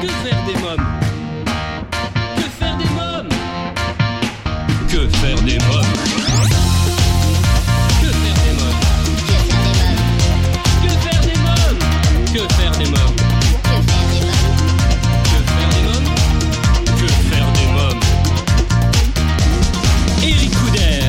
Que faire des mômes Que faire des mômes Que faire des mômes Que faire des mômes Que faire des mômes Eric Couder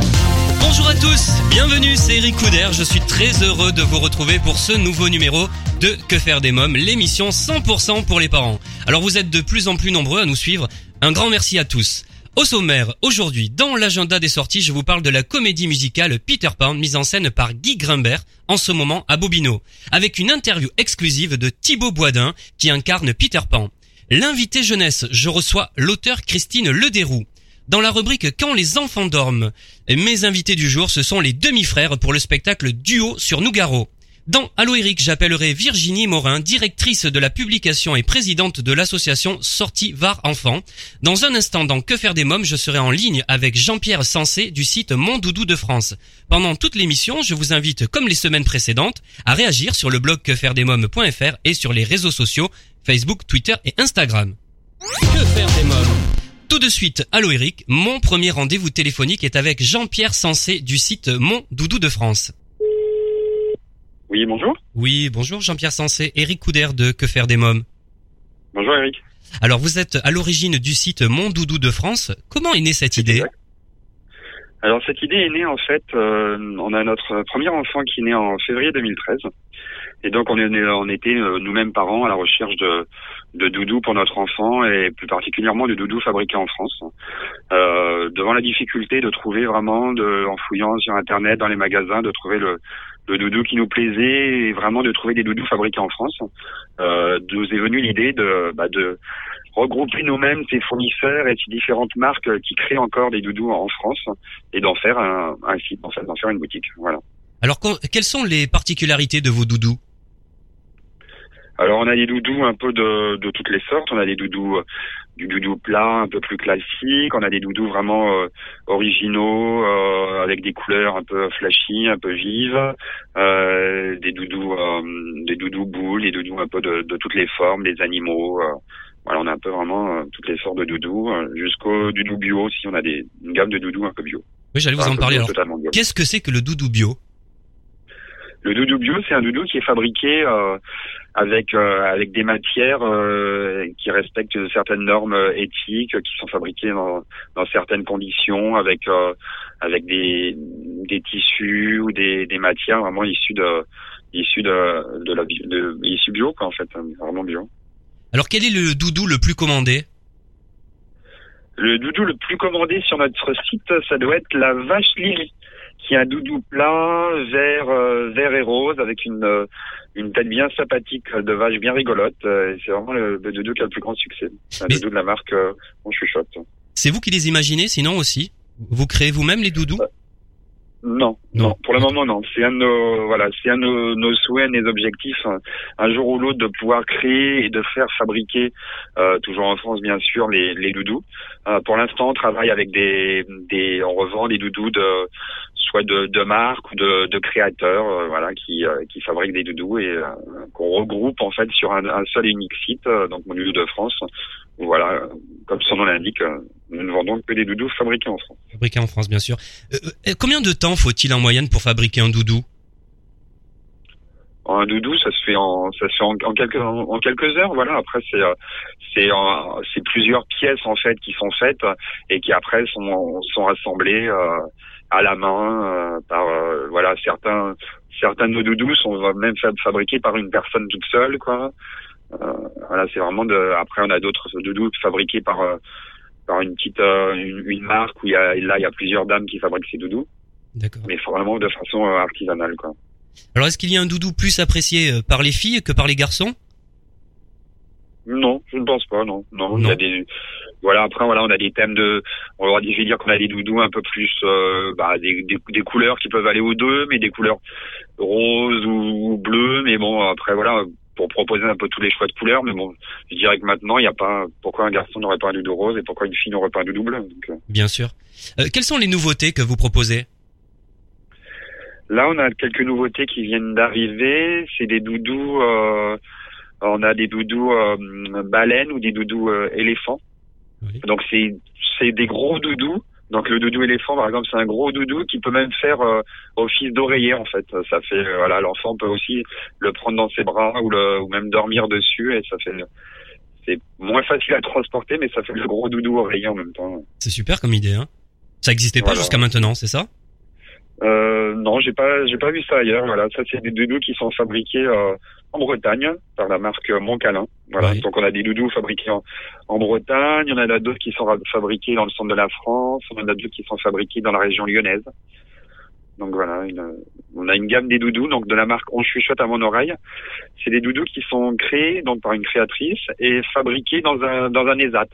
Bonjour à tous, bienvenue, c'est Eric Couder. Je suis très heureux de vous retrouver pour ce nouveau numéro de Que faire des mômes, l'émission 100% pour les parents. Alors vous êtes de plus en plus nombreux à nous suivre. Un grand merci à tous. Au sommaire, aujourd'hui, dans l'agenda des sorties, je vous parle de la comédie musicale Peter Pan, mise en scène par Guy Grimbert, en ce moment à Bobino, avec une interview exclusive de Thibaut Boisdin, qui incarne Peter Pan. L'invité jeunesse, je reçois l'auteur Christine Lederoux. Dans la rubrique Quand les enfants dorment, mes invités du jour, ce sont les demi-frères pour le spectacle Duo sur Nougaro. Dans Allo Eric, j'appellerai Virginie Morin, directrice de la publication et présidente de l'association Sortie Var Enfants. Dans un instant, dans Que faire des mômes, je serai en ligne avec Jean-Pierre Sensé du site Mon Doudou de France. Pendant toute l'émission, je vous invite, comme les semaines précédentes, à réagir sur le blog quefairedesmômes.fr et sur les réseaux sociaux Facebook, Twitter et Instagram. Que faire des mômes? Tout de suite, Allo Eric, mon premier rendez-vous téléphonique est avec Jean-Pierre Sensé du site Mon Doudou de France. Oui, bonjour. Oui, bonjour Jean-Pierre Sensé, Eric Couder de Que faire des mômes? Bonjour Eric. Alors vous êtes à l'origine du site Mon Doudou de France. Comment est née cette idée? Exact. Alors cette idée est née en fait, euh, on a notre premier enfant qui est né en février 2013. Et donc on, est, on était euh, nous-mêmes parents à la recherche de, de doudous pour notre enfant et plus particulièrement de doudous fabriqués en France. Euh, devant la difficulté de trouver vraiment, de, en fouillant sur Internet, dans les magasins, de trouver le, le doudou qui nous plaisait et vraiment de trouver des doudous fabriqués en France, euh, nous est venue l'idée de, bah, de regrouper nous-mêmes ces fournisseurs et ces différentes marques qui créent encore des doudous en France et d'en faire un, site, en d'en faire une boutique. Voilà. Alors quelles sont les particularités de vos doudous? Alors on a des doudous un peu de, de toutes les sortes. On a des doudous euh, du doudou plat un peu plus classique. On a des doudous vraiment euh, originaux euh, avec des couleurs un peu flashy, un peu vives. Euh, des doudous, des doudous boules, des doudous un peu de, de toutes les formes, des animaux. voilà, on a un peu vraiment toutes les sortes de doudous, jusqu'au doudou bio aussi. On a des, une gamme de doudous un peu bio. Oui, j'allais vous Enfin, en peu parler. qu'est-ce que c'est que le doudou bio? Le doudou bio, c'est un doudou qui est fabriqué euh, avec euh, avec des matières euh, qui respectent certaines normes euh, éthiques, qui sont fabriquées dans, dans certaines conditions, avec euh, avec des des tissus ou des, des matières vraiment issues de issues de de la bi- de, issues bio quoi en fait, hein, vraiment bio. Alors quel est le doudou le plus commandé? Le doudou le plus commandé sur notre site, ça doit être la vache Lily, qui est un doudou plat, vert, euh, vert et rose, avec une, euh, une tête bien sympathique de vache bien rigolote. Euh, et c'est vraiment le, le doudou qui a le plus grand succès. C'est un Mais- doudou de la marque On chuchote. C'est vous qui les imaginez, sinon aussi? Vous créez vous-même les doudous? Non, Non. non, pour le moment non. C'est un de nos, voilà, c'est un de nos, nos souhaits, nos objectifs, un, un jour ou l'autre de pouvoir créer et de faire fabriquer, euh, toujours en France bien sûr, les, les doudous. Euh, pour l'instant, on travaille avec des, des, on revend des doudous de, soit de, de marques ou de, de créateurs, euh, voilà, qui, euh, qui fabriquent des doudous et euh, qu'on regroupe en fait sur un, un seul et unique site, euh, donc mon doudou de France. où, Voilà, comme son nom l'indique, nous ne vendons que des doudous fabriqués en France. Fabriqués en France, bien sûr. Combien de temps faut-il en moyenne pour fabriquer un doudou? Un doudou, ça se fait en, ça se fait en, en quelques, en, en quelques heures. Voilà. Après, c'est, c'est, en- c'est plusieurs pièces en fait qui sont faites et qui après sont, sont assemblées euh, à la main euh, par, euh, voilà, certains, certains de nos doudous sont même fa- fabriqués par une personne toute seule, quoi. Euh, voilà, c'est vraiment de. Après, on a d'autres doudous fabriqués par, par une petite, une, une marque où il y a, là, il y a plusieurs dames qui fabriquent ces doudous, D'accord. mais vraiment de façon artisanale, quoi. Alors est-ce qu'il y a un doudou plus apprécié par les filles que par les garçons? Non, je ne pense pas, non. Non, il y Non. a des voilà, après voilà, on a des thèmes de on va dire, je vais dire qu'on a des doudous un peu plus euh, bah, des, des, des couleurs qui peuvent aller aux deux, mais des couleurs roses ou, ou bleues, mais bon, après voilà, pour proposer un peu tous les choix de couleurs, mais bon, je dirais que maintenant, il n'y a pas pourquoi un garçon n'aurait pas un doudou rose et pourquoi une fille n'aurait pas un doudou bleu. Donc, euh, Bien sûr. Euh, quelles sont les nouveautés que vous proposez? Là, on a quelques nouveautés qui viennent d'arriver. C'est des doudous, euh, On a des doudous euh, baleines ou des doudous euh, éléphants. Oui. Donc c'est c'est des gros doudous. Donc le doudou éléphant par exemple c'est un gros doudou qui peut même faire euh, office d'oreiller en fait. Ça fait euh, voilà l'enfant peut aussi le prendre dans ses bras ou le ou même dormir dessus et ça fait c'est moins facile à transporter mais ça fait le gros doudou oreiller en même temps. C'est super comme idée, hein. Ça existait pas Voilà. jusqu'à maintenant, c'est ça? Euh, non, j'ai pas, j'ai pas vu ça ailleurs. Voilà, ça c'est des doudous qui sont fabriqués euh, en Bretagne par la marque Montcalin. Voilà, Oui. donc on a des doudous fabriqués en, en Bretagne. Il y en a d'autres qui sont fabriqués dans le centre de la France. On en a d'autres qui sont fabriqués dans la région lyonnaise. Donc voilà, une- on a une gamme des doudous, donc de la marque On chuchote à mon oreille. C'est des doudous qui sont créés donc par une créatrice et fabriqués dans un dans un ESAT.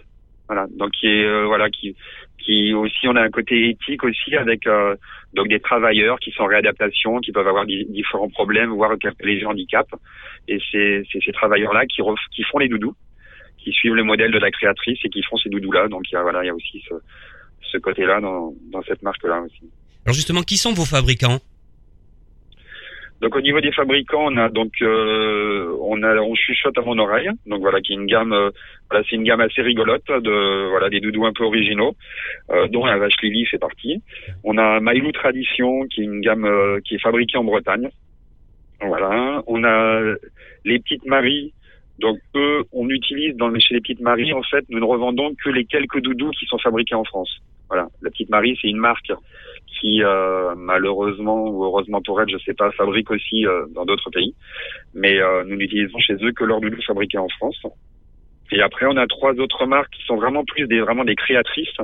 Voilà, donc qui est euh, voilà qui qui aussi on a un côté éthique aussi avec euh, donc des travailleurs qui sont en réadaptation, qui peuvent avoir di- différents problèmes, voire les handicaps. Et c'est ces travailleurs-là qui, qui font les doudous, qui suivent le modèle de la créatrice et qui font ces doudous-là. Donc il y a, voilà, il y a aussi ce, ce côté-là dans, dans cette marque-là aussi. Alors justement, qui sont vos fabricants? Donc au niveau des fabricants, on a donc euh, on a on chuchote à mon oreille. Donc voilà, qui est une gamme euh, voilà, c'est une gamme assez rigolote de voilà des doudous un peu originaux, euh, dont la vache Lily fait partie. On a Mailou Tradition, qui est une gamme euh, qui est fabriquée en Bretagne. Voilà, on a les petites Maries. Donc eux, on utilise dans chez les petites Maries en fait, nous ne revendons que les quelques doudous qui sont fabriqués en France. Voilà, la petite Marie, c'est une marque qui euh, malheureusement ou heureusement pour elle, je sais pas, fabrique aussi euh, dans d'autres pays. Mais euh, nous n'utilisons chez eux que leurs doudous fabriqués en France. Et après, on a trois autres marques qui sont vraiment plus des vraiment des créatrices.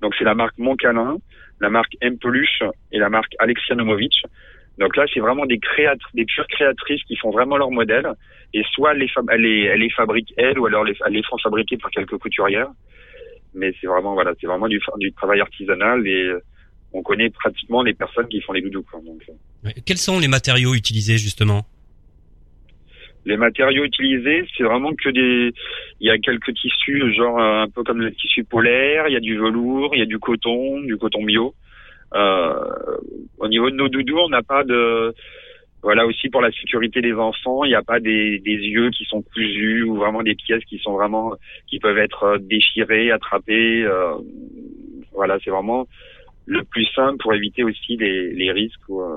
Donc c'est la marque Moncalin, la marque M Peluche et la marque Alexia Nomovic. Donc là, c'est vraiment des créatrices, des pures créatrices qui font vraiment leur modèle. Et soit elles les, elles les, elles les fabriquent elles, ou alors les, elles les font fabriquer par quelques couturières. Mais c'est vraiment voilà, c'est vraiment du, du travail artisanal et euh, on connaît pratiquement les personnes qui font les doudous. Quoi. Donc, euh. Quels sont les matériaux utilisés justement? Les matériaux utilisés, c'est vraiment que des. Il y a quelques tissus, genre euh, un peu comme le tissu polaire. Il y a du velours, il y a du coton, du coton bio. Euh, au niveau de nos doudous, on n'a pas de. Voilà aussi pour la sécurité des enfants, il n'y a pas des, des yeux qui sont cousus ou vraiment des pièces qui sont vraiment qui peuvent être euh, déchirées, attrapées. euh, voilà, c'est vraiment le plus simple pour éviter aussi les, les risques ou euh,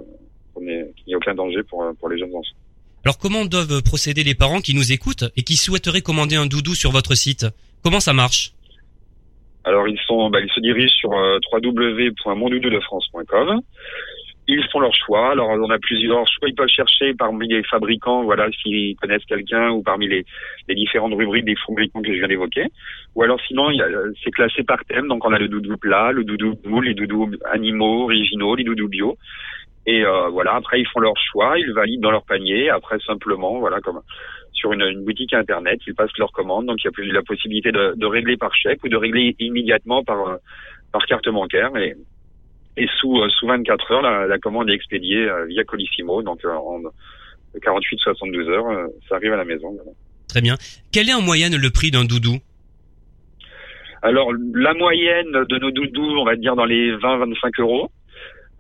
ait- qu'il n'y ait aucun danger pour pour les jeunes enfants. Alors comment doivent procéder les parents qui nous écoutent et qui souhaiteraient commander un doudou sur votre site? Comment ça marche? Alors ils sont, bah, ils se dirigent sur euh, www.mondoudoudefrance.com. Ils font leur choix. Alors on a plusieurs choix. Ils peuvent chercher parmi les fabricants, voilà, s'ils connaissent quelqu'un ou parmi les, différentes rubriques des fabricants que je viens d'évoquer. Ou alors sinon, a- c'est classé par thème. Donc on a le doudou plat, le doudou boule, les doudous animaux originaux, les doudous bio. Et euh, voilà. Après ils font leur choix. Ils valident dans leur panier. Après simplement, voilà, comme sur une, boutique internet, ils passent leur commande. Donc il y a plus la possibilité de, régler par chèque ou de régler immédiatement par euh, par carte bancaire. Et sous euh, sous 24 heures, la, la commande est expédiée euh, via Colissimo. Donc euh, en 48-72 heures, ça arrive à la maison. voilà. Très bien. Quel est en moyenne le prix d'un doudou? Alors la moyenne de nos doudous, on va dire dans les 20-25 euros.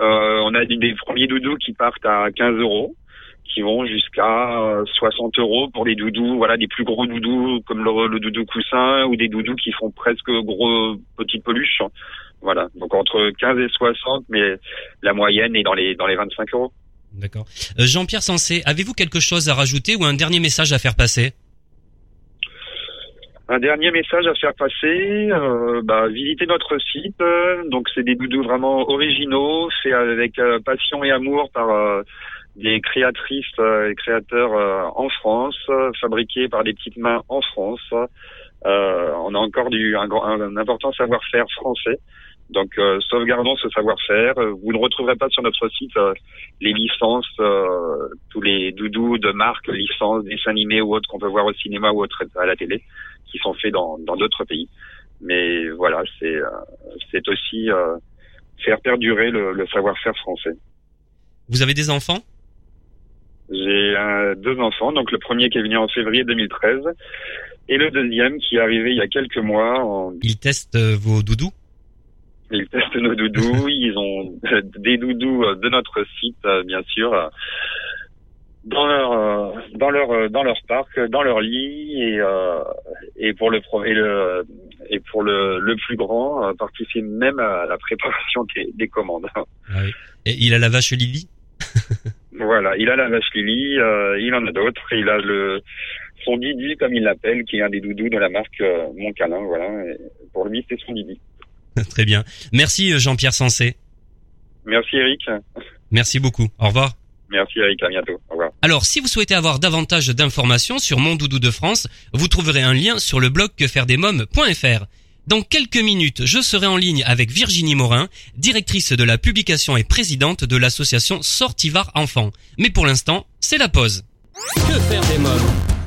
Euh, on a des, premiers doudous qui partent à 15 euros, qui vont jusqu'à euh, 60 euros pour les doudous, voilà, des plus gros doudous comme le, le doudou coussin ou des doudous qui font presque gros petites peluches. Voilà, donc entre 15 et 60, mais la moyenne est dans les dans les 25 euros. D'accord. Euh, Jean-Pierre Sensé, avez-vous quelque chose à rajouter ou un dernier message à faire passer? Un dernier message à faire passer, euh, bah, visitez notre site. Donc c'est des doudous vraiment originaux, faits avec euh, passion et amour par euh, des créatrices et créateurs en France, fabriqués par des petites mains en France. On a encore du un important savoir-faire français. Donc euh, sauvegardons ce savoir-faire. Euh, Vous ne retrouverez pas sur notre site euh, les licences, euh, tous les doudous de marque, licences, dessins animés ou autres qu'on peut voir au cinéma ou autre à la télé qui sont faits dans dans d'autres pays. Mais voilà, c'est euh, c'est aussi euh, faire perdurer le, le savoir-faire français. Vous avez des enfants? J'ai deux enfants, donc le premier qui est venu en février 2013 et le deuxième qui est arrivé il y a quelques mois. En, Ils testent euh, vos doudous? Ils testent nos doudous, ils ont des doudous euh, de notre site, euh, bien sûr. dans leur euh, dans leur euh, dans leur parc, dans leur lit et euh, et pour le et le et pour le le plus grand euh, participe même à la préparation des, des commandes. Et il a la vache Lily? Voilà, il a la vache Lily, euh, il en a d'autres, il a le son Didi comme il l'appelle, qui est un des doudous de la marque euh, Mon Câlin, voilà. Et pour lui, c'est son Didi. Très bien. Merci euh, Jean-Pierre Sensé. Merci Eric. Merci beaucoup. Au revoir. Merci Eric, à bientôt. Au revoir. Alors, si vous souhaitez avoir davantage d'informations sur Mon Doudou de France, vous trouverez un lien sur le blog quefairedesmoms.fr. Dans quelques minutes, je serai en ligne avec Virginie Morin, directrice de la publication et présidente de l'association Sortivar Enfants. Mais pour l'instant, c'est la pause. Que faire des mômes?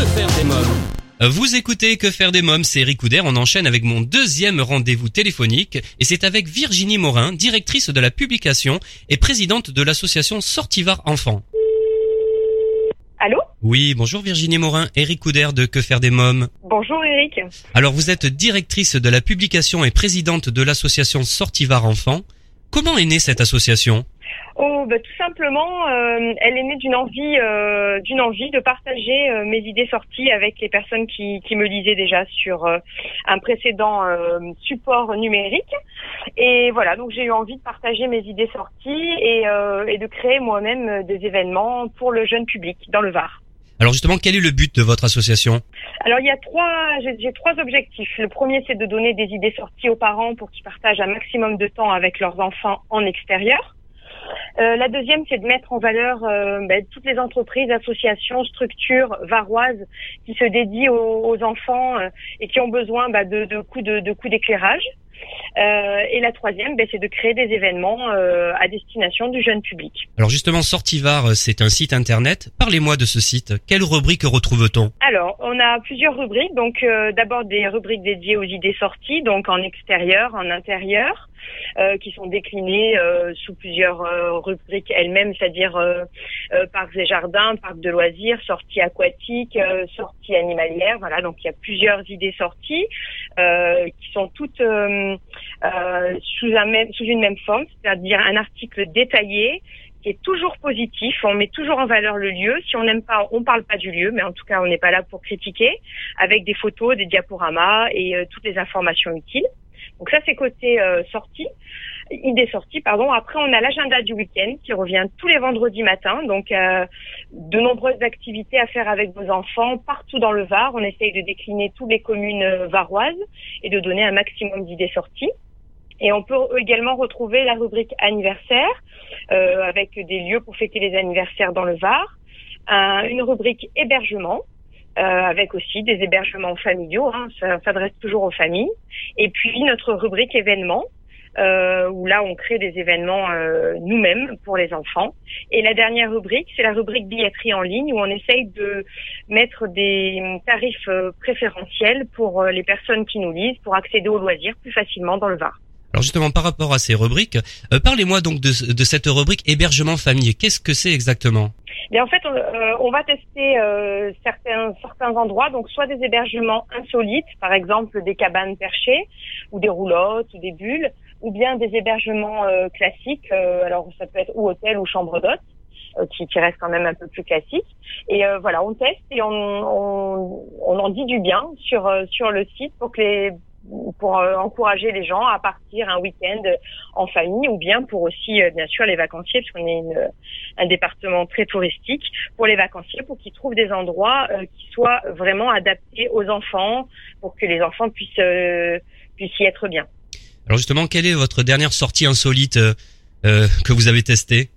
Que faire des mômes Vous écoutez Que faire des mômes, c'est Eric Couder. On enchaîne avec mon deuxième rendez-vous téléphonique et c'est avec Virginie Morin, directrice de la publication et présidente de l'association Sortivar Enfants. Allô Oui, bonjour Virginie Morin, Eric Couder de Que faire des mômes. Bonjour Eric. Alors vous êtes directrice de la publication et présidente de l'association Sortivar Enfants. Comment est née cette association? Oh, bah, tout simplement, euh, elle est née d'une envie, euh, d'une envie de partager euh, mes idées sorties avec les personnes qui, qui me lisaient déjà sur euh, un précédent euh, support numérique. Et voilà, donc j'ai eu envie de partager mes idées sorties et, euh, et de créer moi-même des événements pour le jeune public dans le Var. Alors justement, quel est le but de votre association? Alors il y a trois, j'ai trois objectifs. Le premier, c'est de donner des idées sorties aux parents pour qu'ils partagent un maximum de temps avec leurs enfants en extérieur. Euh, la deuxième, c'est de mettre en valeur euh, ben, toutes les entreprises, associations, structures varoises qui se dédient aux, aux enfants euh, et qui ont besoin ben, de, de coups de, de coups d'éclairage. Euh, et la troisième, ben, c'est de créer des événements euh, à destination du jeune public. Alors justement, Sortivar, c'est un site internet. Parlez-moi de ce site. Quelle rubrique retrouve-t-on? Alors, on a plusieurs rubriques. Donc, euh, d'abord des rubriques dédiées aux idées sorties, donc en extérieur, en intérieur, euh, qui sont déclinées euh, sous plusieurs euh, rubriques elles-mêmes, c'est-à-dire euh, euh, parcs et jardins, parcs de loisirs, sorties aquatiques, sorties animalières. Voilà, donc il y a plusieurs idées sorties qui sont toutes sous, un même, sous une même forme, c'est-à-dire un article détaillé qui est toujours positif. On met toujours en valeur le lieu. Si on n'aime pas, on parle pas du lieu, mais en tout cas, on n'est pas là pour critiquer, avec des photos, des diaporamas et euh, toutes les informations utiles. Donc ça, c'est côté euh, sortie, idée sortie, pardon. Après, on a l'agenda du week-end qui revient tous les vendredis matins. Donc, euh, de nombreuses activités à faire avec vos enfants partout dans le Var. On essaye de décliner toutes les communes euh, varoises et de donner un maximum d'idées sorties. Et on peut également retrouver la rubrique anniversaire euh, avec des lieux pour fêter les anniversaires dans le Var, Un- une rubrique hébergement euh, avec aussi des hébergements familiaux, hein, ça s'adresse toujours aux familles, et puis notre rubrique événements. euh, où là on crée des événements euh, nous-mêmes pour les enfants. Et la dernière rubrique, c'est la rubrique billetterie en ligne où on essaye de mettre des tarifs euh, préférentiels pour euh, les personnes qui nous lisent pour accéder aux loisirs plus facilement dans le Var. Alors justement, par rapport à ces rubriques, euh, parlez-moi donc de, de cette rubrique hébergement famille. Qu'est-ce que c'est exactement? Mais en fait, on, euh, on va tester euh, certains certains endroits, donc soit des hébergements insolites, par exemple des cabanes perchées ou des roulottes ou des bulles, ou bien des hébergements euh, classiques. euh, alors ça peut être ou hôtel ou chambre d'hôte. euh, Qui, qui reste quand même un peu plus classique et euh, voilà on teste et on, on, on en dit du bien sur sur le site pour que les pour euh, encourager les gens à partir un week-end en famille ou bien pour aussi euh, bien sûr les vacanciers parce qu'on est une, un département très touristique pour les vacanciers pour qu'ils trouvent des endroits euh, qui soient vraiment adaptés aux enfants pour que les enfants puissent euh, puissent y être bien. Alors justement, quelle est votre dernière sortie insolite euh, euh, que vous avez testée?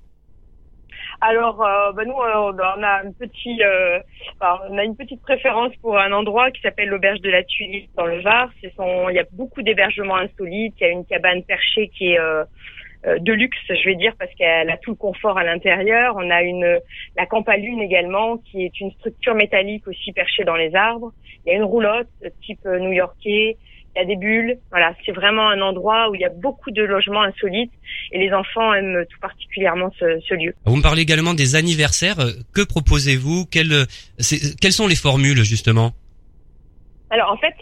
Alors, euh, bah, nous, euh, euh, on a une petite préférence pour un endroit qui s'appelle l'auberge de la Tulipe dans le Var. Il y a beaucoup d'hébergements insolites. Il y a une cabane perchée qui est de luxe, je vais dire, parce qu'elle a tout le confort à l'intérieur. On a une, la campalune également, qui est une structure métallique aussi perchée dans les arbres. Il y a une roulotte type new-yorkais. Il y a des bulles. Voilà, c'est vraiment un endroit où il y a beaucoup de logements insolites et les enfants aiment tout particulièrement ce, ce lieu. Vous me parlez également des anniversaires. Euh, Que proposez-vous? Quelles, euh, c'est- quelles sont les formules justement? Alors en fait,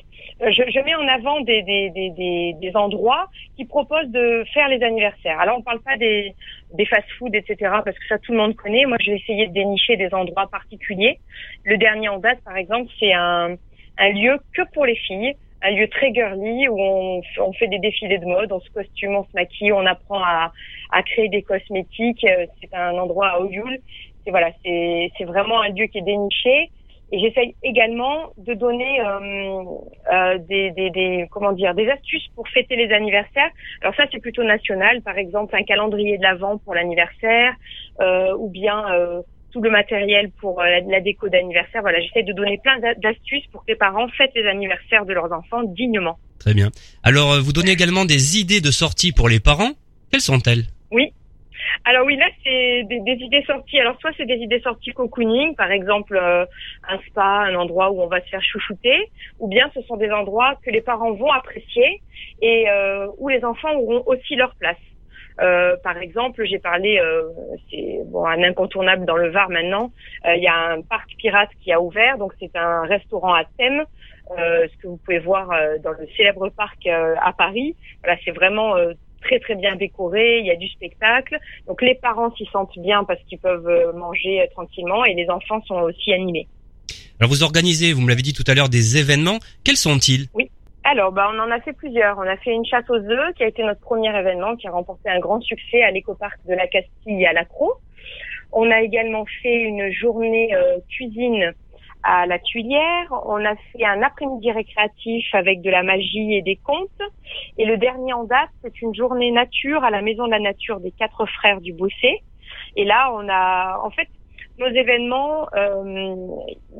euh, je, je mets en avant des, des, des, des, des endroits qui proposent de faire les anniversaires. Alors on parle pas des, des fast-food, etc. parce que ça tout le monde connaît. Moi, je vais essayer de dénicher des endroits particuliers. Le dernier en date, par exemple, c'est un, un lieu que pour les filles. Un lieu très girly où on, on fait des défilés de mode, on se costume, on se maquille, on apprend à, à créer des cosmétiques. Euh, C'est un endroit à Oyul. C'est voilà, c'est c'est vraiment un lieu qui est déniché. Et j'essaye également de donner euh, euh, des, des, des comment dire des astuces pour fêter les anniversaires. Alors ça c'est plutôt national, par exemple un calendrier de l'avant pour l'anniversaire, euh, ou bien euh, tout le matériel pour euh, la, la déco d'anniversaire. Voilà, j'essaie de donner plein d'a- d'astuces pour que les parents fêtent les anniversaires de leurs enfants dignement. Très bien. Alors, euh, vous donnez également des idées de sortie pour les parents. Quelles sont-elles? Alors oui, là c'est des, des idées sorties. Alors soit c'est des idées sorties cocooning, par exemple euh, un spa, un endroit où on va se faire chouchouter, ou bien ce sont des endroits que les parents vont apprécier et euh, où les enfants auront aussi leur place. Euh, par exemple, j'ai parlé, euh, c'est bon un incontournable dans le Var maintenant. euh, Il y a un parc pirate qui a ouvert, donc c'est un restaurant à thème, euh, ce que vous pouvez voir euh, dans le célèbre parc euh, à Paris. Voilà, c'est vraiment euh, très très bien décoré. Il y a du spectacle. Donc les parents s'y sentent bien parce qu'ils peuvent manger tranquillement et les enfants sont aussi animés. Alors, vous organisez, vous me l'avez dit tout à l'heure, des événements. Quels sont-ils? Alors, bah, on en a fait plusieurs. On a fait une chasse aux œufs qui a été notre premier événement, qui a remporté un grand succès à l'écoparc de la Castille à l'Accro. On a également fait une journée euh, cuisine à la Tuilière. On a fait un après-midi récréatif avec de la magie et des contes. Et le dernier en date, c'est une journée nature à la Maison de la Nature des Quatre Frères du Bossé. Et là, on a, en fait, nos événements, euh,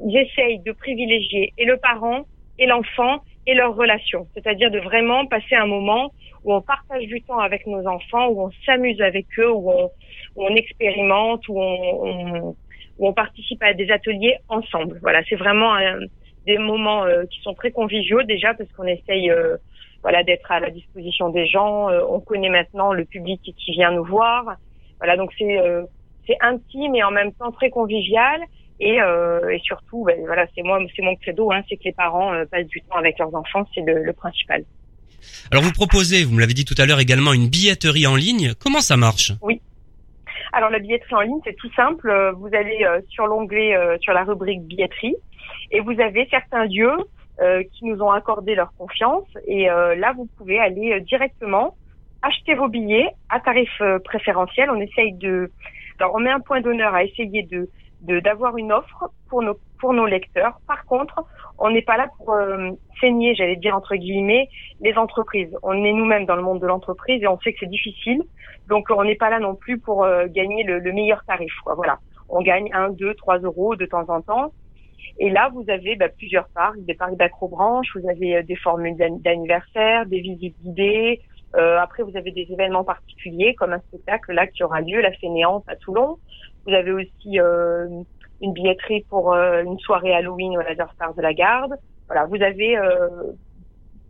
ils essayent de privilégier et le parent et l'enfant et leur relation. C'est-à-dire de vraiment passer un moment où on partage du temps avec nos enfants, où on s'amuse avec eux, où on, où on expérimente, où on, où on participe à des ateliers ensemble. Voilà, c'est vraiment un- des moments euh, qui sont très conviviaux déjà parce qu'on essaye euh, voilà d'être à la disposition des gens. Euh, on connaît maintenant le public qui vient nous voir. Voilà, donc c'est euh, c'est intime et en même temps très convivial. Et, euh, et surtout, ben, voilà, c'est moi, c'est mon credo, hein, c'est que les parents euh, passent du temps avec leurs enfants, c'est le, le principal. Alors vous proposez, vous me l'avez dit tout à l'heure également, une billetterie en ligne. Comment ça marche? Alors la billetterie en ligne, c'est tout simple. Euh, Vous allez sur l'onglet, sur la rubrique billetterie, et vous avez certains lieux qui nous ont accordé leur confiance. Et là, vous pouvez aller directement acheter vos billets à tarif préférentiel. On essaye de, alors on met un point d'honneur à essayer de- d'avoir une offre pour nos pour nos lecteurs. Par contre, on n'est pas là pour euh, saigner, j'allais dire entre guillemets, les entreprises. On est nous-mêmes dans le monde de l'entreprise et on sait que c'est difficile. Donc on n'est pas là non plus pour euh, gagner le, le meilleur tarif. Quoi. Voilà, on gagne 1, 2, 3 euros de temps en temps. Et là, vous avez bah, plusieurs parcs, des parcs d'acrobranche, vous avez euh, des formules d'an- d'anniversaire, des visites guidées. Euh, après, vous avez des événements particuliers comme un spectacle là qui aura lieu, la Fainéante à Toulon. Vous avez aussi euh, une billetterie pour euh, une soirée Halloween au Laser Stars de la Garde. Voilà, vous avez euh,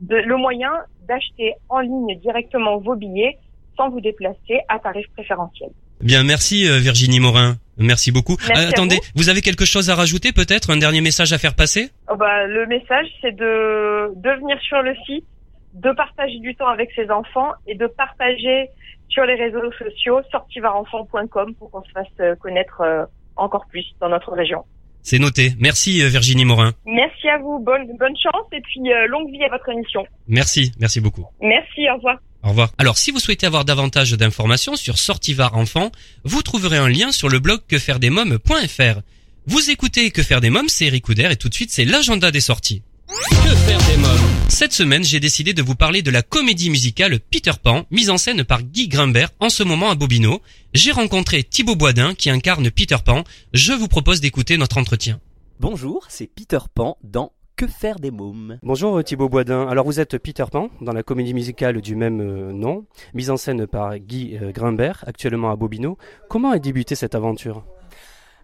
de- le moyen d'acheter en ligne directement vos billets sans vous déplacer à tarif préférentiel. Bien, merci Virginie Morin. Merci beaucoup. Merci attendez, vous. avez quelque chose à rajouter peut-être Un dernier message à faire passer? Oh bah, le message, c'est de, de venir sur le site, de partager du temps avec ses enfants et de partager sur les réseaux sociaux sortivarenfant.com pour qu'on se fasse euh, connaître euh, encore plus dans notre région. C'est noté. Merci euh, Virginie Morin. Merci à vous, bonne, bonne chance et puis longue vie à votre émission. Merci, merci beaucoup. Merci, au revoir. Au revoir. Alors, si vous souhaitez avoir davantage d'informations sur Sortivar Enfant, vous trouverez un lien sur le blog quefairedesmoms.fr. Vous écoutez Que faire des mômes, c'est Eric Couder et tout de suite, c'est l'agenda des sorties. Que faire des mômes Cette semaine, j'ai décidé de vous parler de la comédie musicale Peter Pan, mise en scène par Guy Grimbert en ce moment à Bobino. J'ai rencontré Thibaut Boisdin qui incarne Peter Pan. Je vous propose d'écouter notre entretien. Bonjour, c'est Peter Pan dans Que faire des mômes Bonjour euh, Thibaut Boisdin. Alors vous êtes Peter Pan dans la comédie musicale du même euh, nom, mise en scène par Guy euh, Grimbert, actuellement à Bobino. Comment a débuté cette aventure?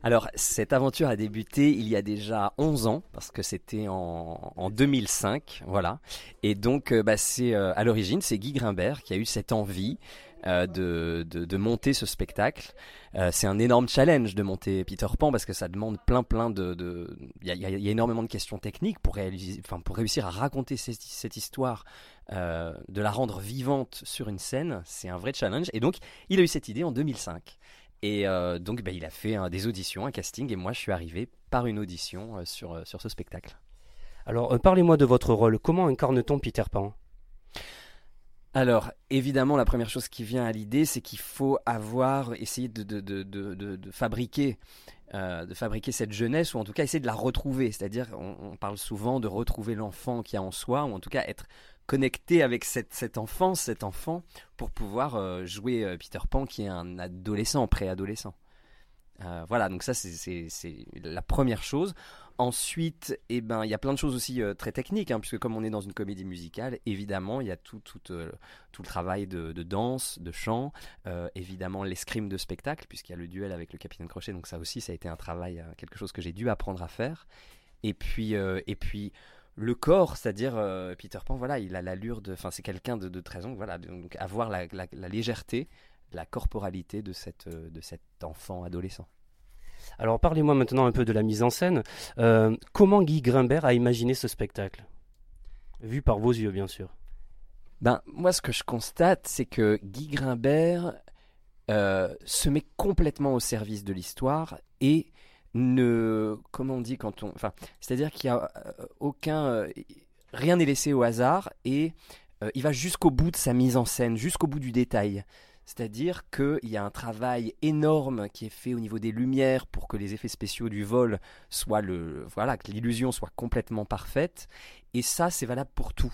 Alors, cette aventure a débuté il y a déjà 11 ans, parce que c'était en, en 2005, voilà. Et donc, euh, bah, c'est euh, à l'origine, c'est Guy Grimbert qui a eu cette envie euh, de, de, monter ce spectacle. C'est un énorme challenge de monter Peter Pan parce que ça demande plein plein de... Il y, a, énormément de questions techniques pour, réaliser, pour réussir à raconter cette, histoire, de la rendre vivante sur une scène. C'est un vrai challenge. Et donc, il a eu cette idée en 2005. Et euh, donc, bah, il a fait hein, des auditions, un casting, et moi, je suis arrivé par une audition euh, sur, euh, sur ce spectacle. Alors euh, parlez-moi de votre rôle. Comment incarne-t-on Peter Pan? Alors, évidemment, la première chose qui vient à l'idée, c'est qu'il faut avoir essayé de, de, de, de, de- de fabriquer, euh, de fabriquer cette jeunesse, ou en tout cas essayer de la retrouver. C'est-à-dire, on, on parle souvent de retrouver l'enfant qui a en soi, ou en tout cas être connecté avec cette, cet enfant, cet enfant, pour pouvoir euh, jouer euh, Peter Pan, qui est un adolescent, préadolescent. Euh, voilà, donc ça c'est- la première chose. Ensuite, eh ben, il y a plein de choses aussi très techniques, hein, puisque comme on est dans une comédie musicale, évidemment, il y a tout, tout, tout le travail de, de danse, de chant, évidemment l'escrime de spectacle, puisqu'il y a le duel avec le capitaine Crochet, donc ça aussi, ça a été un travail, quelque chose que j'ai dû apprendre à faire. Et puis, et puis le corps, c'est-à-dire euh, Peter Pan, voilà, il a l'allure de, enfin, c'est quelqu'un de, de très ans, voilà, donc avoir la, la- la légèreté, la corporalité de, cette, euh, de cet enfant adolescent. Alors parlez-moi maintenant un peu de la mise en scène. Euh, comment Guy Grimbert a imaginé ce spectacle? Vu par vos yeux, bien sûr. Ben, moi, ce que je constate, c'est que Guy Grimbert euh, se met complètement au service de l'histoire et ne. Comment on dit quand on. Enfin, c'est-à-dire qu'il n'y a euh, aucun. euh, rien n'est laissé au hasard et euh, il va jusqu'au bout de sa mise en scène, jusqu'au bout du détail. C'est-à-dire qu'il y a un travail énorme qui est fait au niveau des lumières pour que les effets spéciaux du vol soient le, voilà, que l'illusion soit complètement parfaite. Et ça, c'est valable pour tout.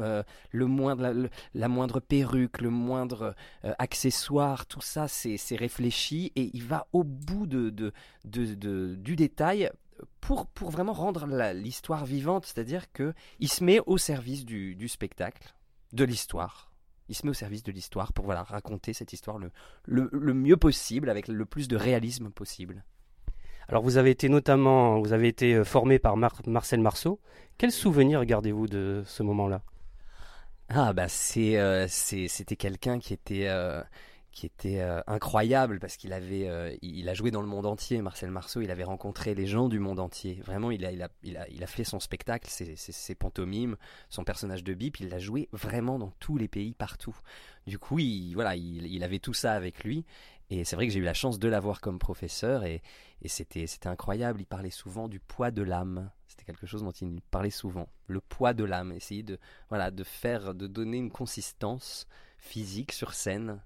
Euh, le moindre, la, moindre perruque, le moindre euh, accessoire, tout ça, c'est réfléchi et il va au bout de, de, de- du détail pour, pour vraiment rendre l'histoire vivante. C'est-à-dire que il se met au service du, du spectacle, de l'histoire. Il se met au service de l'histoire pour voilà, raconter cette histoire le, le, mieux possible, avec le plus de réalisme possible. Alors vous avez été notamment, vous avez été euh, formé par Mar- Marcel Marceau. Quel souvenir gardez-vous de ce moment-là? Ah bah c'est euh, c'est- c'était quelqu'un qui était euh, qui était euh, incroyable parce qu'il avait il a joué dans le monde entier Marcel Marceau. Il avait rencontré les gens du monde entier. Vraiment il a il a il a, il a fait son spectacle ses, pantomimes son personnage de Bip. Il l'a joué vraiment dans tous les pays partout. Du coup il voilà il, il avait tout ça avec lui et c'est vrai que j'ai eu la chance de l'avoir comme professeur et, et c'était c'était incroyable il parlait souvent du poids de l'âme c'était quelque chose dont il parlait souvent le poids de l'âme essayer de voilà, de faire, de donner une consistance physique sur scène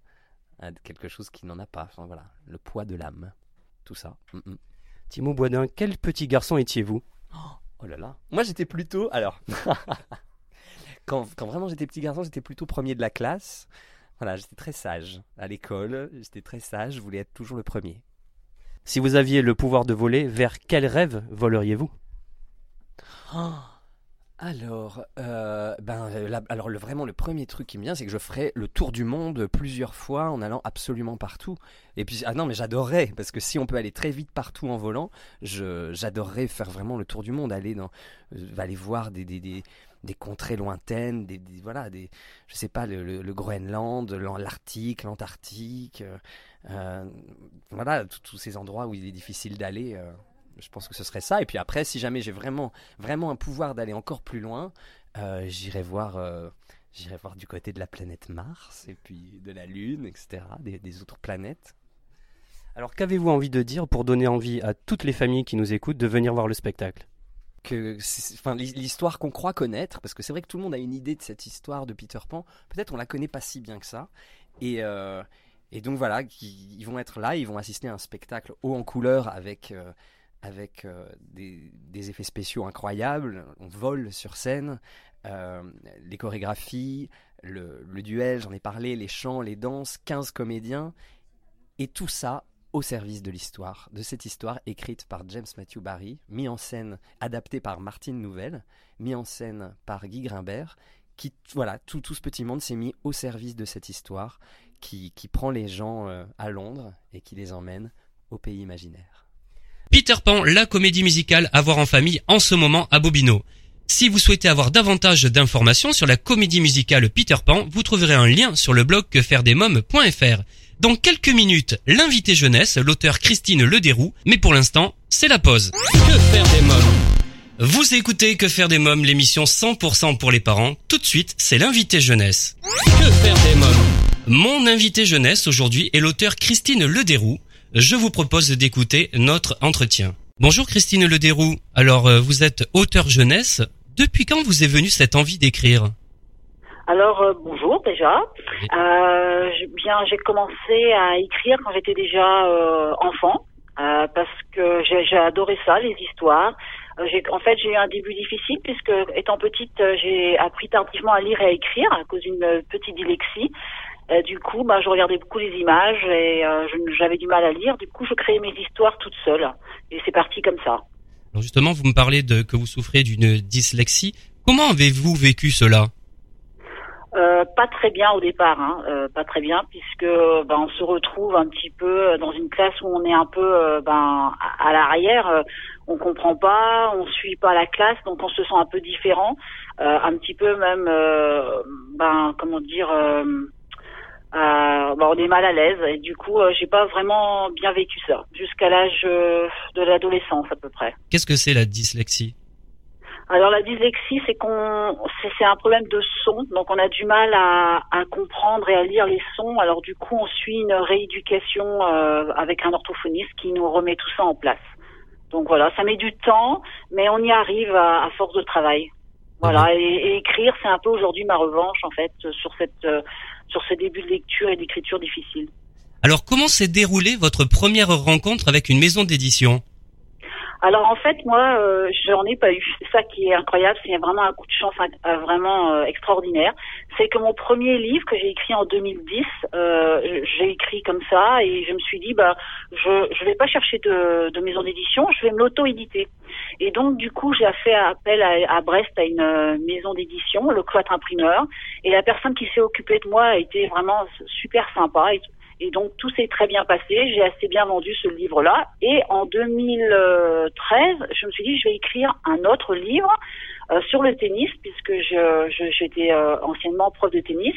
à quelque chose qui n'en a pas. Enfin voilà, le poids de l'âme, tout ça. Mm, mm. Timo Boisdin, quel petit garçon étiez-vous? Oh là là. Moi j'étais plutôt, alors, quand, quand vraiment j'étais petit garçon, j'étais plutôt premier de la classe. Voilà, j'étais très sage à l'école. J'étais très sage. Je voulais être toujours le premier. Si vous aviez le pouvoir de voler, vers quel rêve voleriez-vous? Oh, alors, euh, ben, euh, alors le, vraiment le premier truc qui me vient, c'est que je ferais le tour du monde plusieurs fois en allant absolument partout. Et puis, ah non, mais j'adorerais, parce que si on peut aller très vite partout en volant, je, j'adorerais faire vraiment le tour du monde, aller dans, euh, aller voir des, des, des, des contrées lointaines, des, voilà, des, je sais pas, le, Groenland, l'An- l'Arctique, l'Antarctique, euh, euh, voilà, tous- ces endroits où il est difficile d'aller. euh, je pense que ce serait ça. Et puis après, si jamais j'ai vraiment vraiment un pouvoir d'aller encore plus loin, j'irai voir, j'irai voir du côté de la planète Mars et puis de la Lune, etc., des autres planètes. Alors qu'avez-vous envie de dire pour donner envie à toutes les familles qui nous écoutent de venir voir le spectacle? Que, enfin, l'hi- l'histoire qu'on croit connaître, parce que c'est vrai que tout le monde a une idée de cette histoire de Peter Pan. Peut-être on la connaît pas si bien que ça. Et euh, et donc voilà, ils vont être là, ils vont assister à un spectacle haut en couleur avec euh, avec euh, des, effets spéciaux incroyables. On vole sur scène, les chorégraphies, le, le duel, j'en ai parlé, les chants, les danses, 15 comédiens, et tout ça au service de l'histoire, de cette histoire écrite par James Matthew Barry, mis en scène, adaptée par Martine Nouvelle, mis en scène par Guy Grimbert, qui, voilà, tout, tout ce petit monde s'est mis au service de cette histoire, qui, qui prend les gens euh, à Londres et qui les emmène au pays imaginaire. Peter Pan, la comédie musicale à voir en famille en ce moment à Bobino. Si vous souhaitez avoir davantage d'informations sur la comédie musicale Peter Pan, vous trouverez un lien sur le blog quefairedesmoms.fr. Dans quelques minutes, l'invité jeunesse, l'auteur Christine Lederoux, mais pour l'instant, c'est la pause. Que faire des mômes? Vous écoutez Que faire des mômes, l'émission 100% pour les parents. Tout de suite, c'est l'invité jeunesse. Que faire des mômes? Mon invité jeunesse aujourd'hui est l'auteur Christine Lederoux. Je vous propose d'écouter notre entretien. Bonjour Christine Lederoux. Alors, euh, vous êtes auteur jeunesse. Depuis quand vous est venue cette envie d'écrire? Alors euh, bonjour déjà. Euh, j'ai- bien, j'ai commencé à écrire quand j'étais déjà euh, enfant parce que j'ai adoré ça, les histoires. En fait, j'ai eu un début difficile puisque étant petite, j'ai appris tardivement à lire et à écrire à cause d'une petite dyslexie. Du coup, bah, je regardais beaucoup les images et j'avais du mal à lire. Du coup, je créais mes histoires toute seule et c'est parti comme ça. Alors justement, vous me parlez de que vous souffrez d'une dyslexie. Comment avez-vous vécu cela? Euh, pas très bien au départ, hein, euh, pas très bien, puisque ben, on se retrouve un petit peu dans une classe où on est un peu euh, ben, à, l'arrière, euh, on comprend pas, on suit pas la classe, donc on se sent un peu différent, euh, un petit peu même, euh, ben comment dire, euh, euh, on est mal à l'aise et du coup euh, j'ai pas vraiment bien vécu ça jusqu'à l'âge euh, de l'adolescence à peu près. Qu'est-ce que c'est la dyslexie? Alors la dyslexie, c'est qu'on, c'est un problème de son, donc on a du mal à, à comprendre et à lire les sons. Alors du coup, on suit une rééducation euh, avec un orthophoniste qui nous remet tout ça en place. Donc voilà, ça met du temps, mais on y arrive à, à force de travail. Voilà, et, et écrire, c'est un peu aujourd'hui ma revanche en fait sur cette euh, sur ce début de lecture et d'écriture difficile. Alors comment s'est déroulée votre première rencontre avec une maison d'édition? Alors en fait, moi, euh, j'en ai pas eu. C'est ça qui est incroyable, c'est vraiment un coup de chance euh, vraiment euh, extraordinaire. C'est que mon premier livre que j'ai écrit en 2010, euh, j'ai écrit comme ça et je me suis dit, bah, je je vais pas chercher de, de maison d'édition, je vais me l'auto-éditer. Et donc du coup, j'ai fait appel à, à Brest à une euh, maison d'édition, le Cloître Imprimeur, et la personne qui s'est occupée de moi a été vraiment super sympa. Et, et donc tout s'est très bien passé. J'ai assez bien vendu ce livre-là. Et en 2013, je me suis dit je vais écrire un autre livre euh, sur le tennis puisque je je- j'étais euh, anciennement prof de tennis.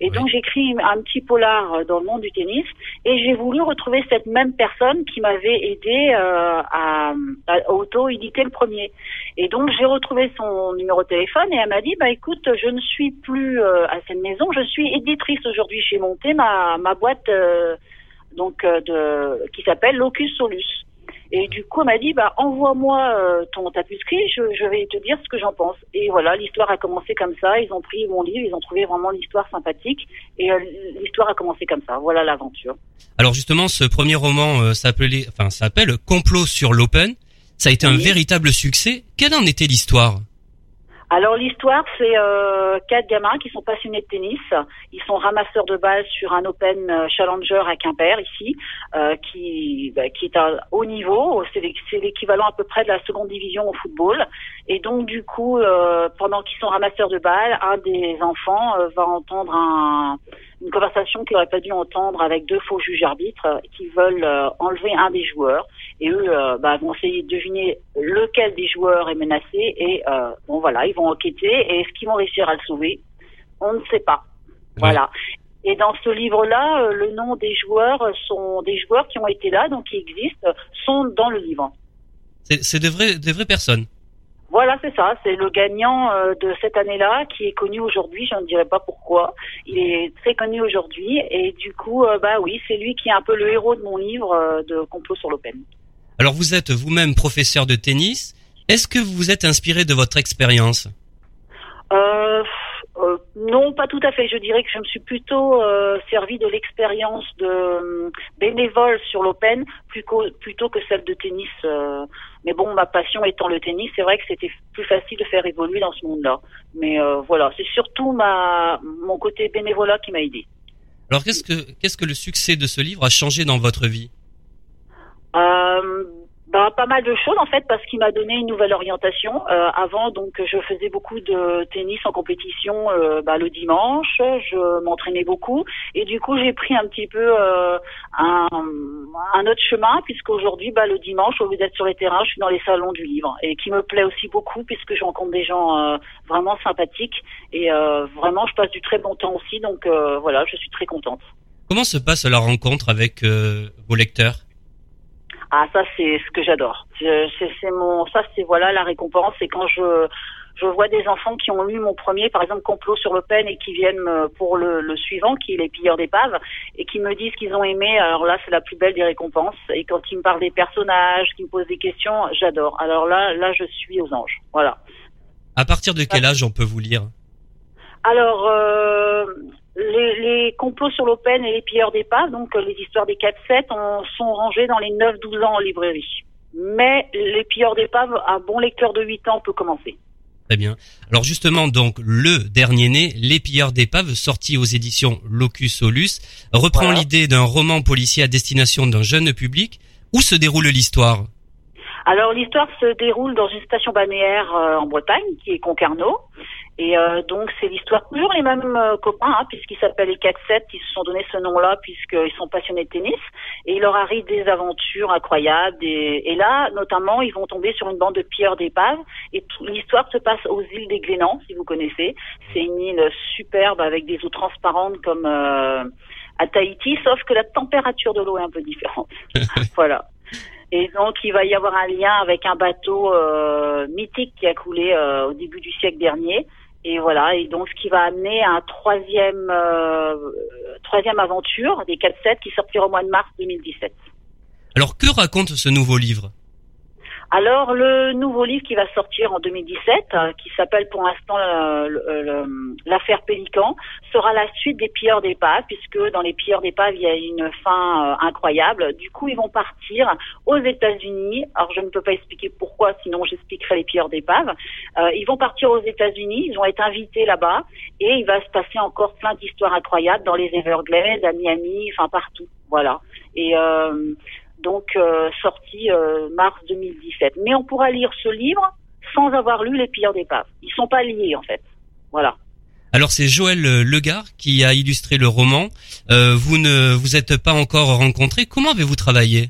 Et donc j'ai écrit un petit polar euh, dans le monde du tennis. Et j'ai voulu retrouver cette même personne qui m'avait aidé euh, à, à auto-éditer le premier. Et donc j'ai retrouvé son numéro de téléphone et elle m'a dit bah écoute je ne suis plus euh, à cette maison, je suis éditrice aujourd'hui. J'ai monté ma ma boîte euh, donc de qui s'appelle Locus Solus. Et du coup, elle m'a dit, bah, envoie-moi euh, ton tapuscrit, je, je vais te dire ce que j'en pense. Et voilà, l'histoire a commencé comme ça. Ils ont pris mon livre, ils ont trouvé vraiment l'histoire sympathique. Et euh, l'histoire a commencé comme ça. Voilà l'aventure. Alors justement, ce premier roman euh, s'appelait, enfin, s'appelle Complot sur l'Open. Ça a été un véritable succès. Quelle en était l'histoire? Alors l'histoire, c'est euh, quatre gamins qui sont passionnés de tennis. Ils sont ramasseurs de balles sur un Open euh, Challenger à Quimper ici, euh, qui bah, qui est à haut niveau. C'est l'é- c'est l'équivalent à peu près de la seconde division au football. Et donc du coup, euh, pendant qu'ils sont ramasseurs de balles, un des enfants euh, va entendre un, une conversation qu'il n'aurait pas dû entendre avec deux faux juges arbitres euh, qui veulent euh, enlever un des joueurs. Et eux euh, bah, vont essayer de deviner lequel des joueurs est menacé. Et bon voilà, ils vont enquêter. Et est-ce qu'ils vont réussir à le sauver? On ne sait pas. Voilà. Et dans ce livre-là, le nom des joueurs sont des joueurs qui ont été là, donc qui existent, sont dans le livre. C'est c'est de vraies, des vraies personnes. Voilà, c'est ça. C'est le gagnant euh, de cette année-là qui est connu aujourd'hui. Je ne dirais pas pourquoi. Il est très connu aujourd'hui. Et du coup, euh, bah oui, c'est lui qui est un peu le héros de mon livre euh, de complot sur l'Open. Alors vous êtes vous-même professeur de tennis. Est-ce que vous vous êtes inspiré de votre expérience? Non, pas tout à fait. Je dirais que je me suis plutôt euh, servi de l'expérience de euh, bénévole sur l'Open plutôt, plutôt que celle de tennis. euh. Mais bon, ma passion étant le tennis, c'est vrai que c'était plus facile de faire évoluer dans ce monde-là. Mais euh, voilà, c'est surtout ma mon côté bénévolat qui m'a aidé. Alors qu'est-ce que qu'est-ce que le succès de ce livre a changé dans votre vie? Euh, bah, pas mal de choses en fait parce qu'il m'a donné une nouvelle orientation. Euh, avant donc je faisais beaucoup de tennis en compétition euh, bah, le dimanche, je m'entraînais beaucoup. Et du coup j'ai pris un petit peu euh, un, un autre chemin puisqu'aujourd'hui bah, le dimanche au lieu d'être sur les terrains je suis dans les salons du livre. Et qui me plaît aussi beaucoup puisque je rencontre des gens euh, vraiment sympathiques. Et euh, vraiment je passe du très bon temps aussi. Donc euh, voilà je suis très contente. Comment se passe la rencontre avec vos lecteurs? Ah, ça c'est ce que j'adore. C'est c'est mon, ça c'est voilà la récompense. C'est quand je je vois des enfants qui ont lu mon premier, par exemple complot sur le pen, et qui viennent me- pour le, le suivant, qui est les pilleurs d'épaves, et qui me disent qu'ils ont aimé. Alors là, c'est la plus belle des récompenses. Et quand ils me parlent des personnages, qu'ils me posent des questions, j'adore. Alors là, là, je suis aux anges. Voilà. À partir de quel âge on peut vous lire? Alors, euh, les, les complots sur l'Open et les pilleurs d'épaves, donc euh, les histoires des 4-7, on- sont rangés dans les 9-12 ans en librairie. Mais les pilleurs d'épaves, un bon lecteur de 8 ans peut commencer. Très bien. Alors justement, donc le dernier né, Les pilleurs d'épaves, sorti aux éditions Locus Solus, reprend Voilà. l'idée d'un roman policier à destination d'un jeune public. Où se déroule l'histoire? Alors l'histoire se déroule dans une station balnéaire euh, en Bretagne, qui est Concarneau. Et euh, donc c'est l'histoire toujours les mêmes euh, copains, hein, puisqu'ils s'appellent les 4-7, ils se sont donné ce nom-là puisqu'ils sont passionnés de tennis. Et il leur arrive des aventures incroyables. des- Et là, notamment, ils vont tomber sur une bande de pilleurs d'épaves. Et l'histoire se passe aux îles des Glénans, si vous connaissez. C'est une île superbe avec des eaux transparentes comme euh, à Tahiti, sauf que la température de l'eau est un peu différente. voilà. Et donc, il va y avoir un lien avec un bateau euh, mythique qui a coulé euh, au début du siècle dernier. Et voilà. Et donc, ce qui va amener à un troisième, euh, troisième aventure des 4-7 qui sortira au mois de mars 2017. Alors que raconte ce nouveau livre? Alors le nouveau livre qui va sortir en 2017, euh, qui s'appelle pour l'instant euh, le- l'affaire Pélican, sera la suite des pilleurs d'épaves, puisque dans les pilleurs d'épaves il y a une fin euh, incroyable. Du coup ils vont partir aux États-Unis. Alors je ne peux pas expliquer pourquoi, sinon j'expliquerai les pilleurs d'épaves. Euh, ils vont partir aux États-Unis, ils vont être invités là-bas, et il va se passer encore plein d'histoires incroyables dans les Everglades, à Miami, enfin partout. Voilà. Et euh, donc euh, sorti euh, mars 2017. Mais on pourra lire ce livre sans avoir lu Les pilleurs d'épaves. Ils sont pas liés en fait. Voilà. Alors c'est Joël euh, Legard qui a illustré le roman. Euh, vous ne vous êtes pas encore rencontrés. Comment avez-vous travaillé?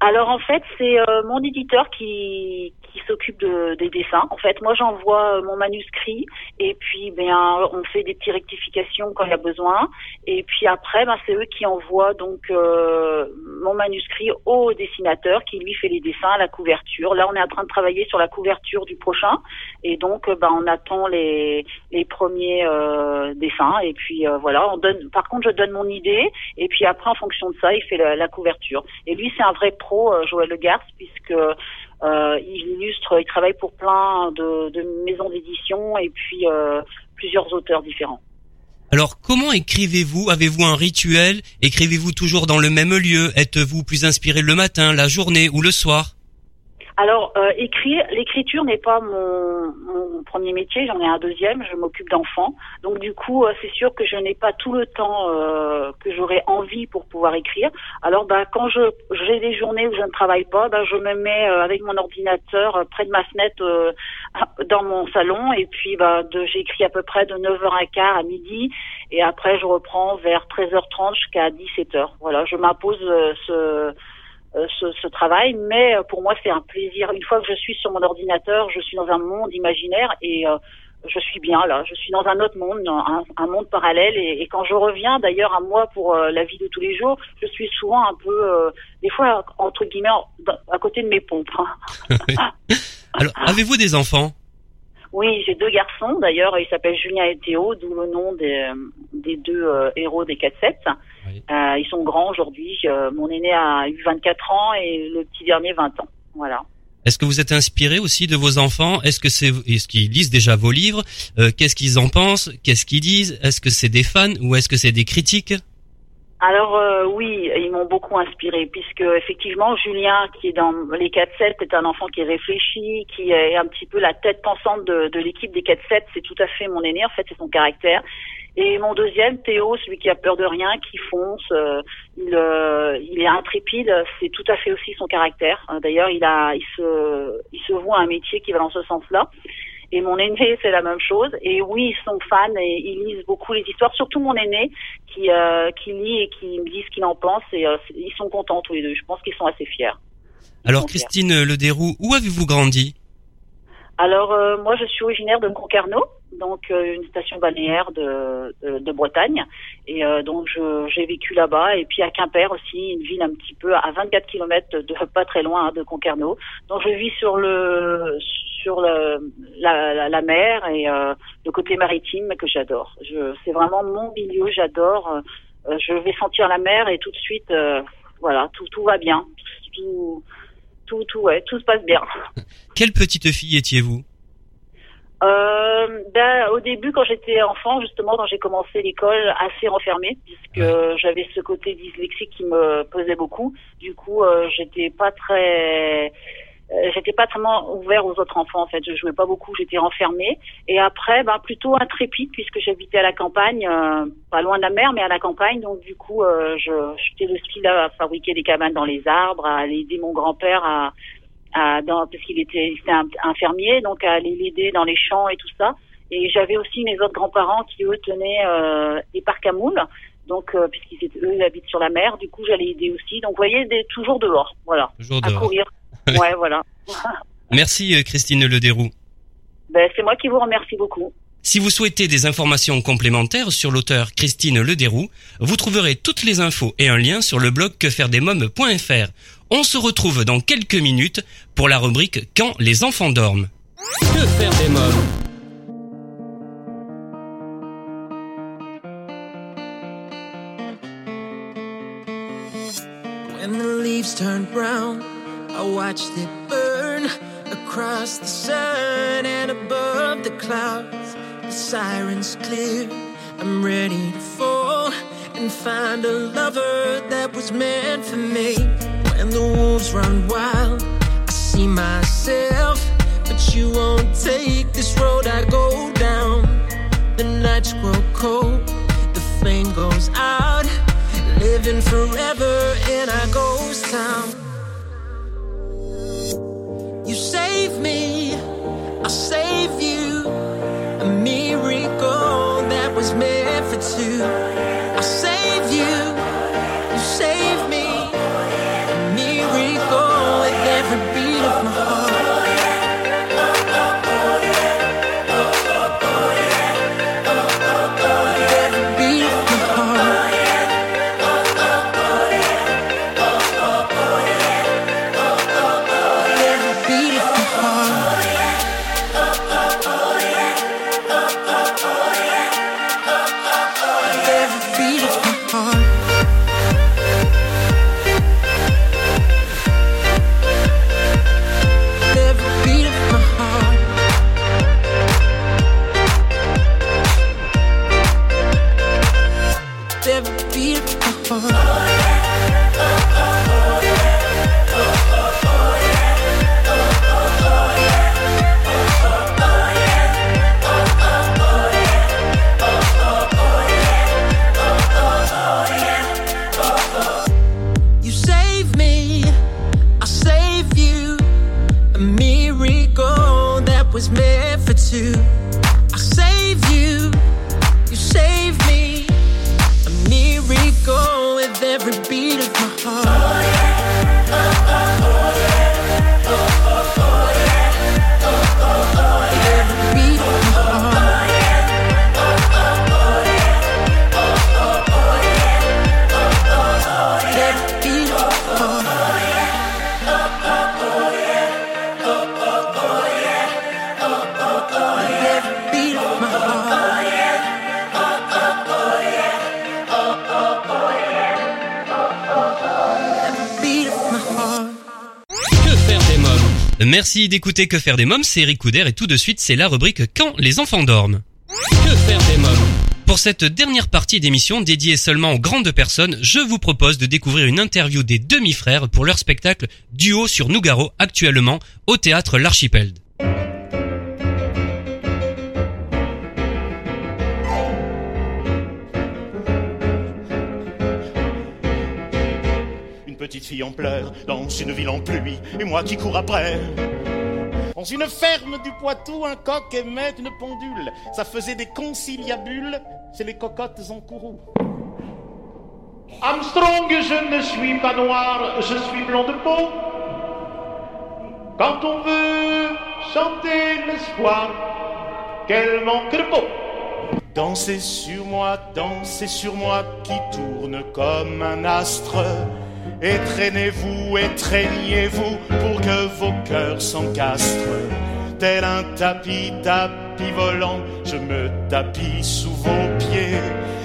Alors en fait, c'est euh, mon éditeur qui qui s'occupe de, des dessins. En fait, moi j'envoie euh, mon manuscrit et puis ben on fait des petites rectifications quand il y a besoin. Et puis après, ben c'est eux qui envoient donc euh, mon manuscrit au dessinateur qui lui fait les dessins, la couverture. Là, on est en train de travailler sur la couverture du prochain et donc euh, ben on attend les les premiers euh, dessins et puis euh, voilà. On donne. Par contre, je donne mon idée et puis après en fonction de ça, il fait la, la couverture. Et lui, c'est un vrai euh, Joël Le Garce, puisque euh, il illustre, il travaille pour plein de, maisons d'édition et puis euh, plusieurs auteurs différents. Alors comment écrivez-vous? Avez-vous un rituel? Écrivez-vous toujours dans le même lieu? Êtes-vous plus inspiré le matin, la journée ou le soir? Alors, euh, écrire, l'écriture n'est pas mon, mon premier métier, j'en ai un deuxième, je m'occupe d'enfants. Donc du coup, euh, c'est sûr que je n'ai pas tout le temps euh, que j'aurais envie pour pouvoir écrire. Alors, bah, quand je j'ai des journées où je ne travaille pas, bah, je me mets euh, avec mon ordinateur près de ma fenêtre dans mon salon et puis de, j'écris à peu près de 9h15 à midi et après je reprends vers 13h30 jusqu'à 17h. Voilà, je m'impose ce ce, ce travail, mais euh, pour moi c'est un plaisir. Une fois que je suis sur mon ordinateur, je suis dans un monde imaginaire et euh, je suis bien là. Je suis dans un autre monde, un, un monde parallèle. Et, et quand je reviens, d'ailleurs, à moi pour euh, la vie de tous les jours, je suis souvent un peu, euh, des fois entre guillemets, à côté de mes pompes. hein. Alors avez-vous des enfants? Oui, j'ai deux garçons. D'ailleurs, ils s'appellent Julien et Théo, d'où le nom des, des deux euh, héros des 4-7. Oui. Euh, ils sont grands aujourd'hui. Euh, mon aîné a eu 24 ans et le petit dernier 20 ans. Voilà. Est-ce que vous êtes inspiré aussi de vos enfants? Est-ce que c'est est-ce qu'ils lisent déjà vos livres? Euh, Qu'est-ce qu'ils en pensent? Qu'est-ce qu'ils disent? Est-ce que c'est des fans ou est-ce que c'est des critiques? Alors euh, oui, ils m'ont beaucoup inspiré puisque effectivement Julien qui est dans les 4-7 est un enfant qui est réfléchi, qui est un petit peu la tête pensante de, de l'équipe des 4-7, c'est tout à fait mon aîné en fait, c'est son caractère. Et mon deuxième, Théo, celui qui a peur de rien, qui fonce, euh, il, euh, il est intrépide, c'est tout à fait aussi son caractère. Euh, D'ailleurs, il a, il se, il se voit un métier qui va dans ce sens-là. Et mon aîné, c'est la même chose. Et oui, ils sont fans et ils lisent beaucoup les histoires, surtout mon aîné qui, euh, qui lit et qui me dit ce qu'il en pense. Et euh, ils sont contents tous les deux. Je pense qu'ils sont assez fiers. Ils Alors fiers. Christine Lederoux, où avez-vous grandi? Alors euh, moi, je suis originaire de Concarneau, donc euh, une station balnéaire de, de, de Bretagne. Et euh, donc j'ai vécu là-bas. Et puis à Quimper aussi, une ville un petit peu à 24 km de pas très loin hein, de Concarneau. Donc je vis sur le sur le, la, la, mer et euh, le côté maritime que j'adore. C'est vraiment mon milieu, j'adore. Euh, je vais sentir la mer et tout de suite, euh, voilà, tout, tout va bien. Tout, tout, tout, ouais, tout se passe bien. Quelle petite fille étiez-vous? Euh, ben, au début, quand j'étais enfant, justement, quand j'ai commencé l'école, assez renfermée, puisque j'avais ce côté dyslexique qui me pesait beaucoup. Du coup, euh, j'étais pas très, euh, j'étais pas tellement ouvert aux autres enfants. En fait, je jouais pas beaucoup, j'étais renfermée. Et après, ben, plutôt intrépide, puisque j'habitais à la campagne, euh, pas loin de la mer, mais à la campagne. Donc, du coup, je, j'étais le style à fabriquer des cabanes dans les arbres, à aller aider mon grand-père à à, dans, parce qu'il était, un fermier, donc à aller l'aider dans les champs et tout ça. Et j'avais aussi mes autres grands-parents qui eux tenaient euh, des parcs à moules, donc euh, puisqu'ils eux habitent sur la mer, du coup j'allais aider aussi. Donc vous voyez, des, toujours dehors, voilà, Toujours à dehors. courir. ouais, voilà. Merci euh, Christine Lederoux. Ben, c'est moi qui vous remercie beaucoup. Si vous souhaitez des informations complémentaires sur l'auteur Christine Lederoux, vous trouverez toutes les infos et un lien sur le blog quefairedesmoms.fr. On se retrouve dans quelques minutes pour la rubrique Quand les enfants dorment. Que faire des mômes? When the leaves turn brown, I watch the birds across the sun and above the clouds. The sirens clear. I'm ready to fall and find a lover that was meant for me. When the wolves run wild, I see myself, but you won't take this road I go down. The nights grow cold, the flame goes out, living forever in our ghost town. You save me, I'll save you. A miracle that was meant for two. Merci d'écouter Que faire des mômes, c'est Eric Couder et tout de suite c'est la rubrique Quand les enfants dorment. Que faire des mômes Pour cette dernière partie d'émission dédiée seulement aux grandes personnes, je vous propose de découvrir une interview des demi-frères pour leur spectacle Duo sur Nougaro actuellement au théâtre L'Archipel. Petite fille en pleurs dans une ville en pluie, et moi qui cours après. Dans une ferme du Poitou, un coq aimait une pendule. Ça faisait des conciliabules, c'est les cocottes en courroux. Armstrong, je ne suis pas noir, je suis blanc de peau. Quand on veut chanter l'espoir, quel manque de peau. Dansez sur moi, dansez sur moi qui tourne comme un astre. Et traîniez-vous pour que vos cœurs s'encastrent. Tel un tapis, tapis volant, je me tapis sous vos pieds.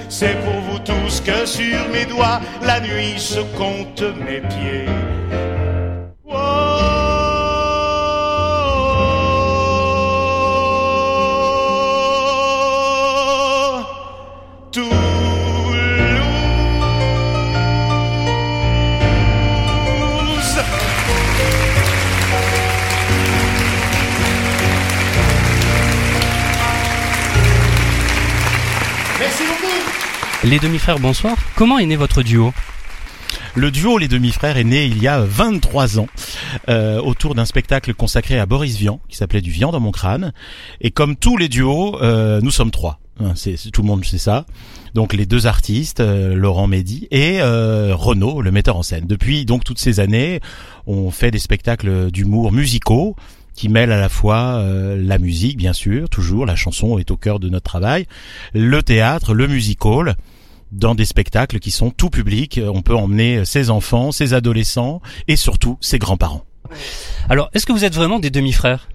C'est pour vous tous que sur mes doigts, la nuit se compte mes pieds. Oh, Les demi-frères, bonsoir. Comment est né votre duo Le duo Les Demi-Frères est né il y a 23 ans euh, autour d'un spectacle consacré à Boris Vian qui s'appelait Du Vian dans mon crâne. Et comme tous les duos, euh, nous sommes trois. Hein, C'est tout le monde sait ça. Donc les deux artistes, euh, Laurent Mehdi et euh, Renaud, le metteur en scène. Depuis donc toutes ces années, on fait des spectacles d'humour musicaux qui mêlent à la fois euh, la musique, bien sûr, toujours la chanson est au cœur de notre travail, le théâtre, le musical dans des spectacles qui sont tout public. On peut emmener ses enfants, ses adolescents et surtout ses grands-parents. Alors, est-ce que vous êtes vraiment des demi-frères?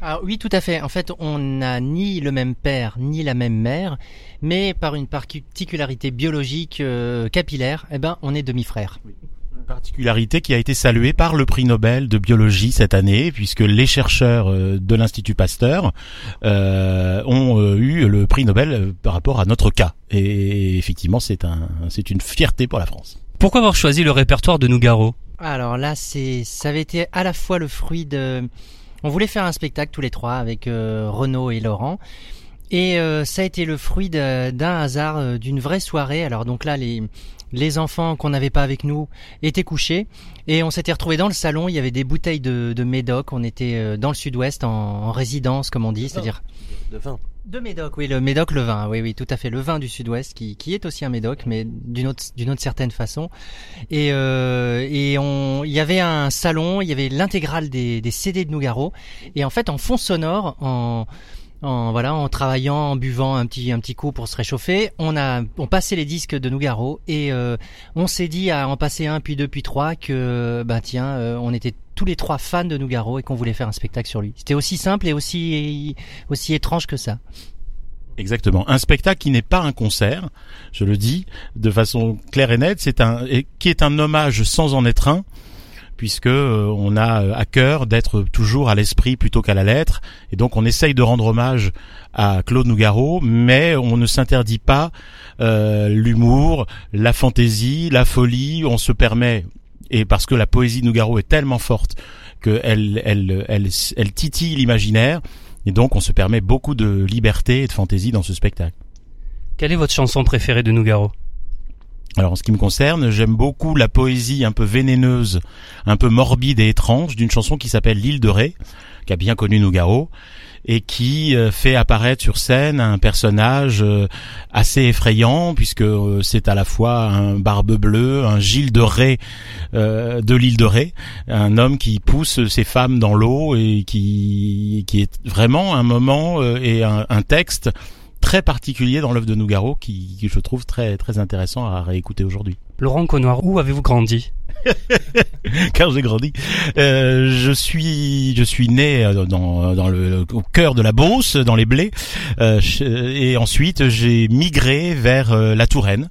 Ah oui, tout à fait. En fait, on n'a ni le même père ni la même mère, mais par une particularité biologique euh, capillaire, eh ben, on est demi-frères. Particularité qui a été saluée par le prix Nobel de biologie cette année, puisque les chercheurs euh, de l'Institut Pasteur euh, ont euh, eu le prix Nobel euh, par rapport à notre cas. Et effectivement, c'est un, c'est une fierté pour la France. Pourquoi avoir choisi le répertoire de Nougaro? Alors là, c'est, ça avait été à la fois le fruit de. On voulait faire un spectacle tous les trois avec euh, Renaud et Laurent. Et euh, ça a été le fruit d'un hasard, d'une vraie soirée. Alors donc là, les, les enfants qu'on n'avait pas avec nous étaient couchés. Et on s'était retrouvés dans le salon, il y avait des bouteilles de, de Médoc. On était euh, dans le sud-ouest, en, en résidence, comme on dit. C'est-à-dire De vin. de Médoc, oui, le Médoc, le vin, oui, oui, tout à fait, le vin du Sud-Ouest, qui, qui est aussi un Médoc, mais d'une autre, d'une autre certaine façon. Et, euh, et on, il y avait un salon, il y avait l'intégrale des, des CD de Nougaro, et en fait, en fond sonore, en, en voilà, en travaillant, en buvant un petit, un petit coup pour se réchauffer, on a, on passait les disques de Nougaro, et euh, on s'est dit à en passer un, puis deux, puis trois, que, bah tiens, euh, on était tous les trois fans de Nougaro et qu'on voulait faire un spectacle sur lui. C'était aussi simple et aussi, aussi étrange que ça. Exactement. Un spectacle qui n'est pas un concert, je le dis de façon claire et nette, c'est un et qui est un hommage sans en être un, puisque euh, on a euh, à cœur d'être toujours à l'esprit plutôt qu'à la lettre, et donc on essaye de rendre hommage à Claude Nougaro, mais on ne s'interdit pas euh, l'humour, la fantaisie, la folie. On se permet et parce que la poésie de Nougaro est tellement forte qu'elle elle, elle, elle titille l'imaginaire. Et donc, on se permet beaucoup de liberté et de fantaisie dans ce spectacle. Quelle est votre chanson préférée de Nougaro? Alors, en ce qui me concerne, j'aime beaucoup la poésie un peu vénéneuse, un peu morbide et étrange d'une chanson qui s'appelle L'île de Ré, qui a bien connu Nougaro, et qui euh, fait apparaître sur scène un personnage euh, assez effrayant, puisque euh, c'est à la fois un barbe bleue, un Gilles de Ré euh, de l'île de Ré, un homme qui pousse ses femmes dans l'eau et qui, qui est vraiment un moment et un, un texte très particulier dans l'œuvre de Nougaro qui, qui je trouve très très intéressant à réécouter aujourd'hui. Laurent Connoir, où avez-vous grandi? Car j'ai grandi, euh, je suis je suis né euh, dans dans le au cœur de la Beauce, dans les blés, euh, et ensuite j'ai migré vers euh, la Touraine,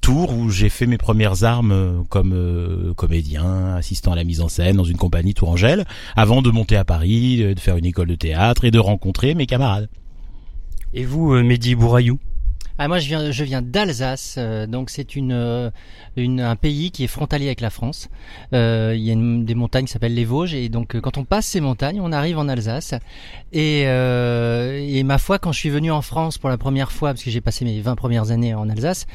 Tours où j'ai fait mes premières armes euh, comme euh, comédien, assistant à la mise en scène dans une compagnie tourangelle, avant de monter à Paris, de faire une école de théâtre et de rencontrer mes camarades. Et vous, euh, Mehdi Bourayou? Ah, moi, je viens, je viens d'Alsace, euh, donc c'est une, euh, une, un pays qui est frontalier avec la France. Euh, Il y a une, des montagnes qui s'appellent les Vosges, et donc euh, quand on passe ces montagnes, on arrive en Alsace. Et, euh, et ma foi, quand je suis venu en France pour la première fois, parce que j'ai passé mes 20 premières années en Alsace,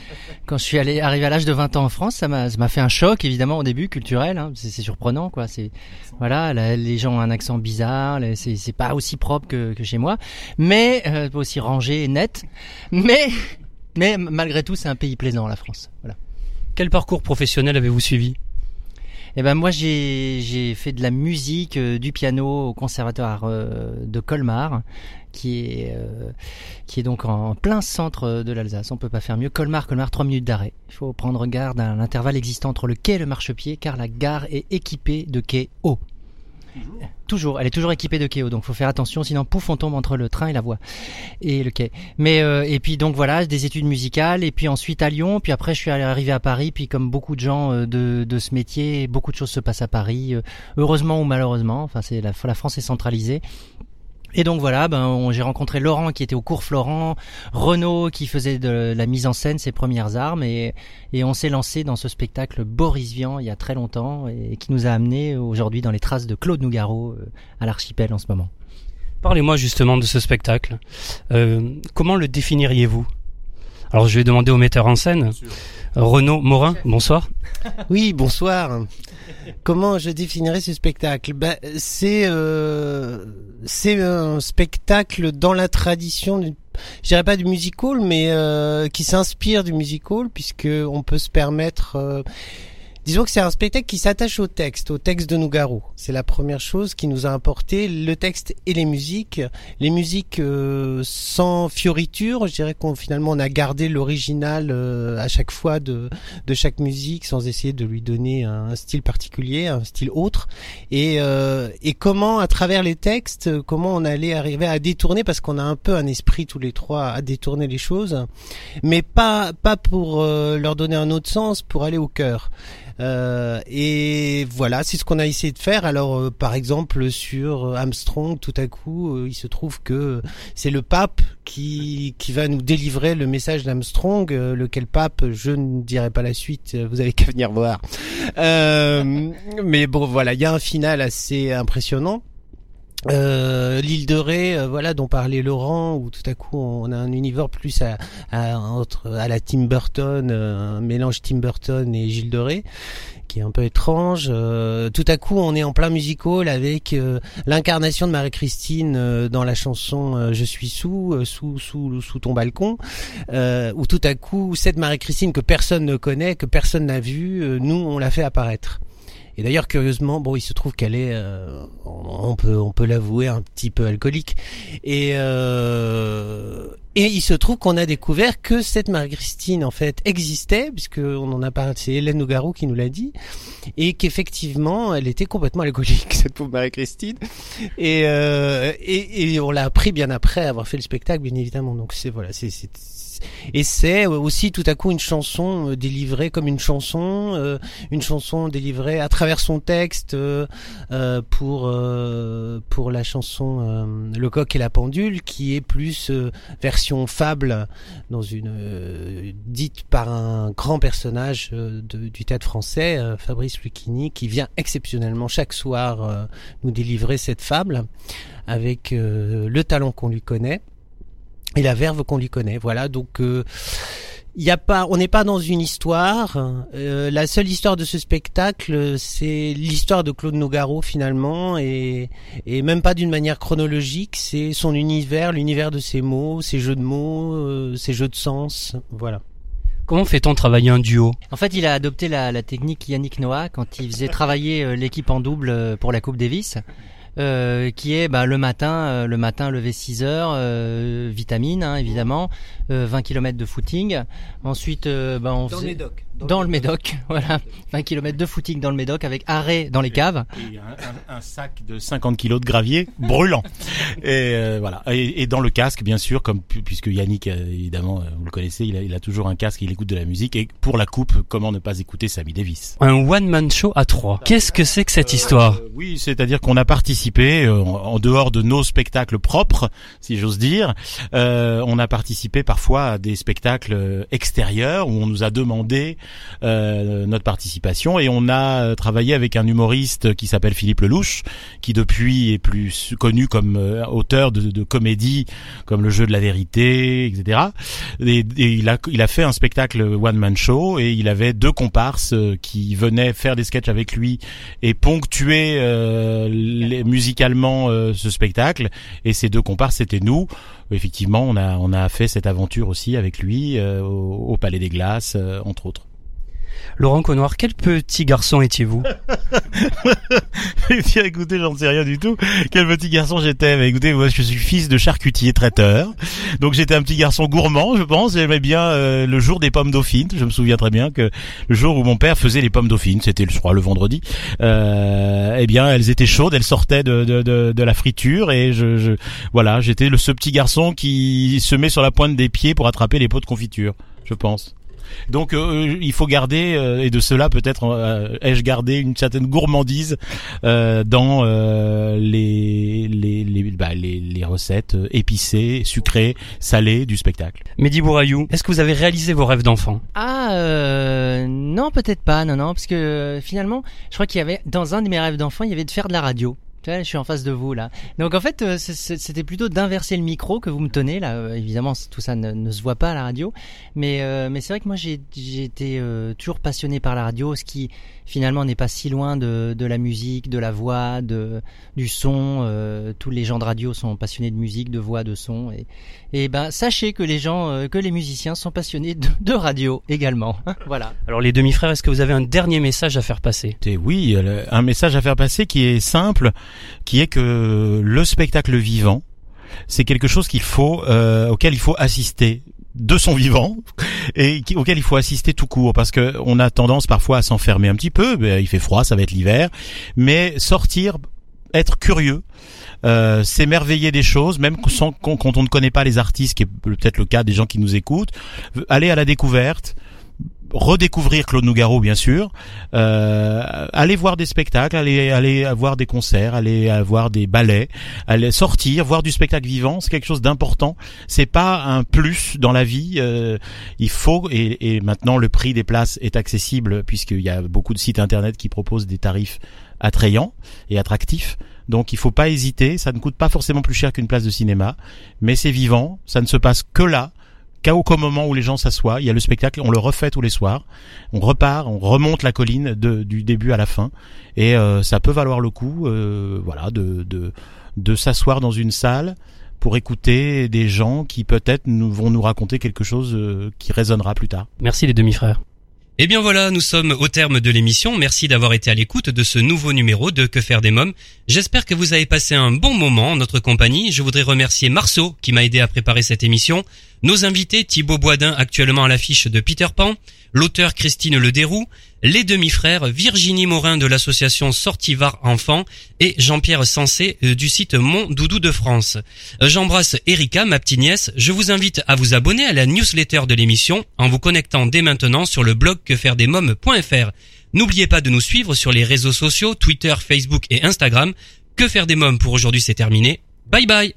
quand je suis allé arrivé à l'âge de 20 ans en France, ça m'a fait un choc, évidemment au début culturel. Hein, c'est surprenant, quoi. C'est voilà, la- les gens ont un accent bizarre, c'est pas aussi propre que, que chez moi, mais euh, pas aussi rangé et net. Mais mais malgré tout, c'est un pays plaisant, la France. Voilà. Quel parcours professionnel avez-vous suivi? Eh ben moi, j'ai j'ai fait de la musique, euh, du piano au conservatoire euh, de Colmar, qui est euh, qui est donc en plein centre de l'Alsace. On peut pas faire mieux. Colmar, Colmar, trois minutes d'arrêt. Il faut prendre garde à l'intervalle existant entre le quai et le marchepied, car la gare est équipée de quais hauts. Toujours, elle est toujours équipée de hauts, donc faut faire attention, sinon pouf, on tombe entre le train et la voie et le quai. Mais euh, et puis donc voilà, des études musicales et puis ensuite à Lyon, puis après je suis arrivé à Paris, puis comme beaucoup de gens euh, de, de ce métier, beaucoup de choses se passent à Paris, euh, heureusement ou malheureusement. Enfin, c'est la, la France est centralisée. Et donc voilà, ben j'ai rencontré Laurent qui était au cours Florent, Renaud qui faisait de la mise en scène ses premières armes et, et on s'est lancé dans ce spectacle Boris Vian il y a très longtemps et qui nous a amené aujourd'hui dans les traces de Claude Nougaro euh, à l'archipel en ce moment. Parlez-moi justement de ce spectacle. Euh, comment le définiriez-vous? Alors je vais demander au metteur en scène, Renaud Morin, bonsoir. Oui, bonsoir. Comment je définirais ce spectacle? Ben, C'est euh, c'est un spectacle dans la tradition, du, je dirais pas du musical, mais euh, qui s'inspire du musical, puisque on peut se permettre... euh, Disons que c'est un spectacle qui s'attache au texte, au texte de Nougaro. C'est la première chose qui nous a importé, le texte et les musiques. Les musiques euh, sans fioriture, je dirais qu'on finalement on a gardé l'original euh, à chaque fois de, de chaque musique sans essayer de lui donner un, style particulier, un style autre. Et, euh, et comment à travers les textes, comment on allait arriver à détourner, parce qu'on a un peu un esprit tous les trois à détourner les choses, mais pas, pas pour euh, leur donner un autre sens, pour aller au cœur. Euh, et voilà, c'est ce qu'on a essayé de faire. Alors, euh, par exemple, sur euh, Armstrong, tout à coup, euh, il se trouve que c'est le pape qui, qui va nous délivrer le message d'Armstrong, euh, lequel pape, je ne dirai pas la suite, vous avez qu'à venir voir. Mais bon, voilà, il y a un final assez impressionnant. Euh, l'île de Ré, euh, voilà, dont parlait Laurent, où tout à coup on a un univers plus à, entre, à la Tim Burton, euh, un mélange Tim Burton et Gilles de Ré, qui est un peu étrange. Euh, tout à coup, on est en plein musical avec l'incarnation de Marie-Christine dans la chanson Je suis sous, sous, sous, sous ton balcon, où tout à coup cette Marie-Christine que personne ne connaît, que personne n'a vue, nous on l'a fait apparaître. Et d'ailleurs, curieusement, bon, il se trouve qu'elle est, euh, on peut, on peut l'avouer, un petit peu alcoolique. Et euh, et il se trouve qu'on a découvert que cette Marie-Christine en fait existait, puisque on en a parlé, c'est Hélène Nougaro qui nous l'a dit, et qu'effectivement, elle était complètement alcoolique cette pauvre Marie-Christine. Et, euh, et et on l'a appris bien après avoir fait le spectacle, bien évidemment. Donc c'est voilà, c'est et c'est aussi tout à coup une chanson euh, délivrée comme une chanson, euh, une chanson délivrée à travers son texte euh, pour pour la chanson Le coq et la pendule, qui est plus version fable dans une dite par un grand personnage du théâtre français, Fabrice Lucchini, qui vient exceptionnellement chaque soir nous délivrer cette fable avec le talent qu'on lui connaît et la verve qu'on lui connaît. Voilà, donc euh, il y a pas, on n'est pas dans une histoire. Euh, la seule histoire de ce spectacle, c'est l'histoire de Claude Nogaro finalement, et, et même pas d'une manière chronologique. C'est son univers, l'univers de ses mots, ses jeux de mots, euh, ses jeux de sens. Voilà. Comment fait-on travailler un duo? En fait, il a adopté la, la technique Yannick Noah quand il faisait travailler euh, l'équipe en double euh, pour la Coupe Davis. Euh, qui est bah, le matin, euh, le matin lever 6 heures, euh, vitamine hein, évidemment, euh, 20 km de footing. Ensuite, euh, bah, on Dans le faisait- Médoc. Dans, le Médoc, voilà, 20 km de footing dans le Médoc avec arrêt dans les caves. Et un, un- un sac de 50 kilos de gravier brûlant. et euh, voilà. Et, et dans le casque, bien sûr, comme pu- puisque Yannick, euh, évidemment, euh, vous le connaissez, il a, il a toujours un casque, il écoute de la musique. Et pour la coupe, comment ne pas écouter Sammy Davis? Un one-man show à trois. Qu'est-ce que c'est que cette histoire? Euh, Oui, c'est-à-dire qu'on a participé euh, en, dehors de nos spectacles propres, si j'ose dire. euh, on a participé parfois à des spectacles extérieurs où on nous a demandé euh, notre participation et on a euh, travaillé avec un humoriste qui s'appelle Philippe Lelouch, qui depuis est plus connu comme euh, auteur de, comédies comme Le jeu de la vérité, etc. Et, il a il a fait un spectacle one man show et il avait deux comparses qui venaient faire des sketchs avec lui et ponctuer euh, musicalement ce spectacle. Et ces deux comparses, c'était nous. Effectivement, on a on a fait cette aventure aussi avec lui euh, au, au Palais des Glaces, euh, entre autres. Laurent Connoir, quel petit garçon étiez-vous? Eh écoutez, j'en sais rien du tout. Quel petit garçon j'étais? Mais écoutez, moi, je suis fils de charcutier traiteur. Donc, j'étais un petit garçon gourmand, je pense. J'aimais bien euh, le jour des pommes dauphines. Je me souviens très bien que le jour où mon père faisait les pommes dauphines, c'était, je crois, le vendredi. Euh, eh bien, elles étaient chaudes, elles sortaient de, de, de, de la friture et je, je voilà, j'étais le ce petit garçon qui se met sur la pointe des pieds pour attraper les pots de confiture, je pense. Donc euh, il faut garder euh, et de cela peut-être euh, ai-je gardé une certaine gourmandise euh, dans euh, les les les, bah, les les recettes euh, épicées, sucrées, salées du spectacle. Mehdi Bourayou, est-ce que vous avez réalisé vos rêves d'enfant? Ah euh, non peut-être pas non non parce que euh, finalement je crois qu'il y avait dans un de mes rêves d'enfant il y avait de faire de la radio. Je suis en face de vous là. Donc en fait, euh, c'était plutôt d'inverser le micro que vous me tenez là. Euh, évidemment, tout ça ne, se voit pas à la radio, mais euh, mais c'est vrai que moi j'ai été toujours passionné par la radio, ce qui finalement n'est pas si loin de de la musique, de la voix, de du son. euh, tous les gens de radio sont passionnés de musique, de voix, de son. Et et ben sachez que les gens, euh, que les musiciens sont passionnés de, de radio également. voilà. Alors les demi-frères, est-ce que vous avez un dernier message à faire passer? Et oui, un message à faire passer qui est simple, qui est que le spectacle vivant, c'est quelque chose qu'il faut euh, auquel il faut assister de son vivant et auquel il faut assister tout court parce que on a tendance parfois à s'enfermer un petit peu. Ben, il fait froid, ça va être l'hiver, mais sortir, être curieux. Euh, s'émerveiller des choses, même sans- quand on ne connaît pas les artistes, qui est peut-être le cas des gens qui nous écoutent, aller à la découverte, redécouvrir Claude Nougaro bien sûr, euh, aller voir des spectacles, aller aller voir des concerts, aller voir des ballets, aller sortir, voir du spectacle vivant, c'est quelque chose d'important. C'est pas un plus dans la vie. euh, il faut et, et maintenant le prix des places est accessible puisqu'il y a beaucoup de sites internet qui proposent des tarifs attrayants et attractifs. Donc il faut pas hésiter, ça ne coûte pas forcément plus cher qu'une place de cinéma, mais c'est vivant, ça ne se passe que là, qu'à aucun moment où les gens s'assoient, il y a le spectacle, on le refait tous les soirs, on repart, on remonte la colline de- du début à la fin, et euh, ça peut valoir le coup, euh, voilà, de, de, de s'asseoir dans une salle pour écouter des gens qui peut-être nous, vont nous raconter quelque chose euh, qui résonnera plus tard. Merci les demi-frères. Eh bien voilà, nous sommes au terme de l'émission. Merci d'avoir été à l'écoute de ce nouveau numéro de Que faire des mômes. J'espère que vous avez passé un bon moment en notre compagnie. Je voudrais remercier Marceau qui m'a aidé à préparer cette émission, nos invités Thibaut Boisdin actuellement à l'affiche de Peter Pan, l'auteur Christine Lederoux, les demi-frères Virginie Morin de l'association Sortivar Enfants et Jean-Pierre Sensé euh, du site Mon Doudou de France. Euh, J'embrasse Erika, ma petite nièce. Je vous invite à vous abonner à la newsletter de l'émission en vous connectant dès maintenant sur le blog quefairedesmoms.fr. N'oubliez pas de nous suivre sur les réseaux sociaux, Twitter, Facebook et Instagram. Que faire des mômes pour aujourd'hui c'est terminé. Bye bye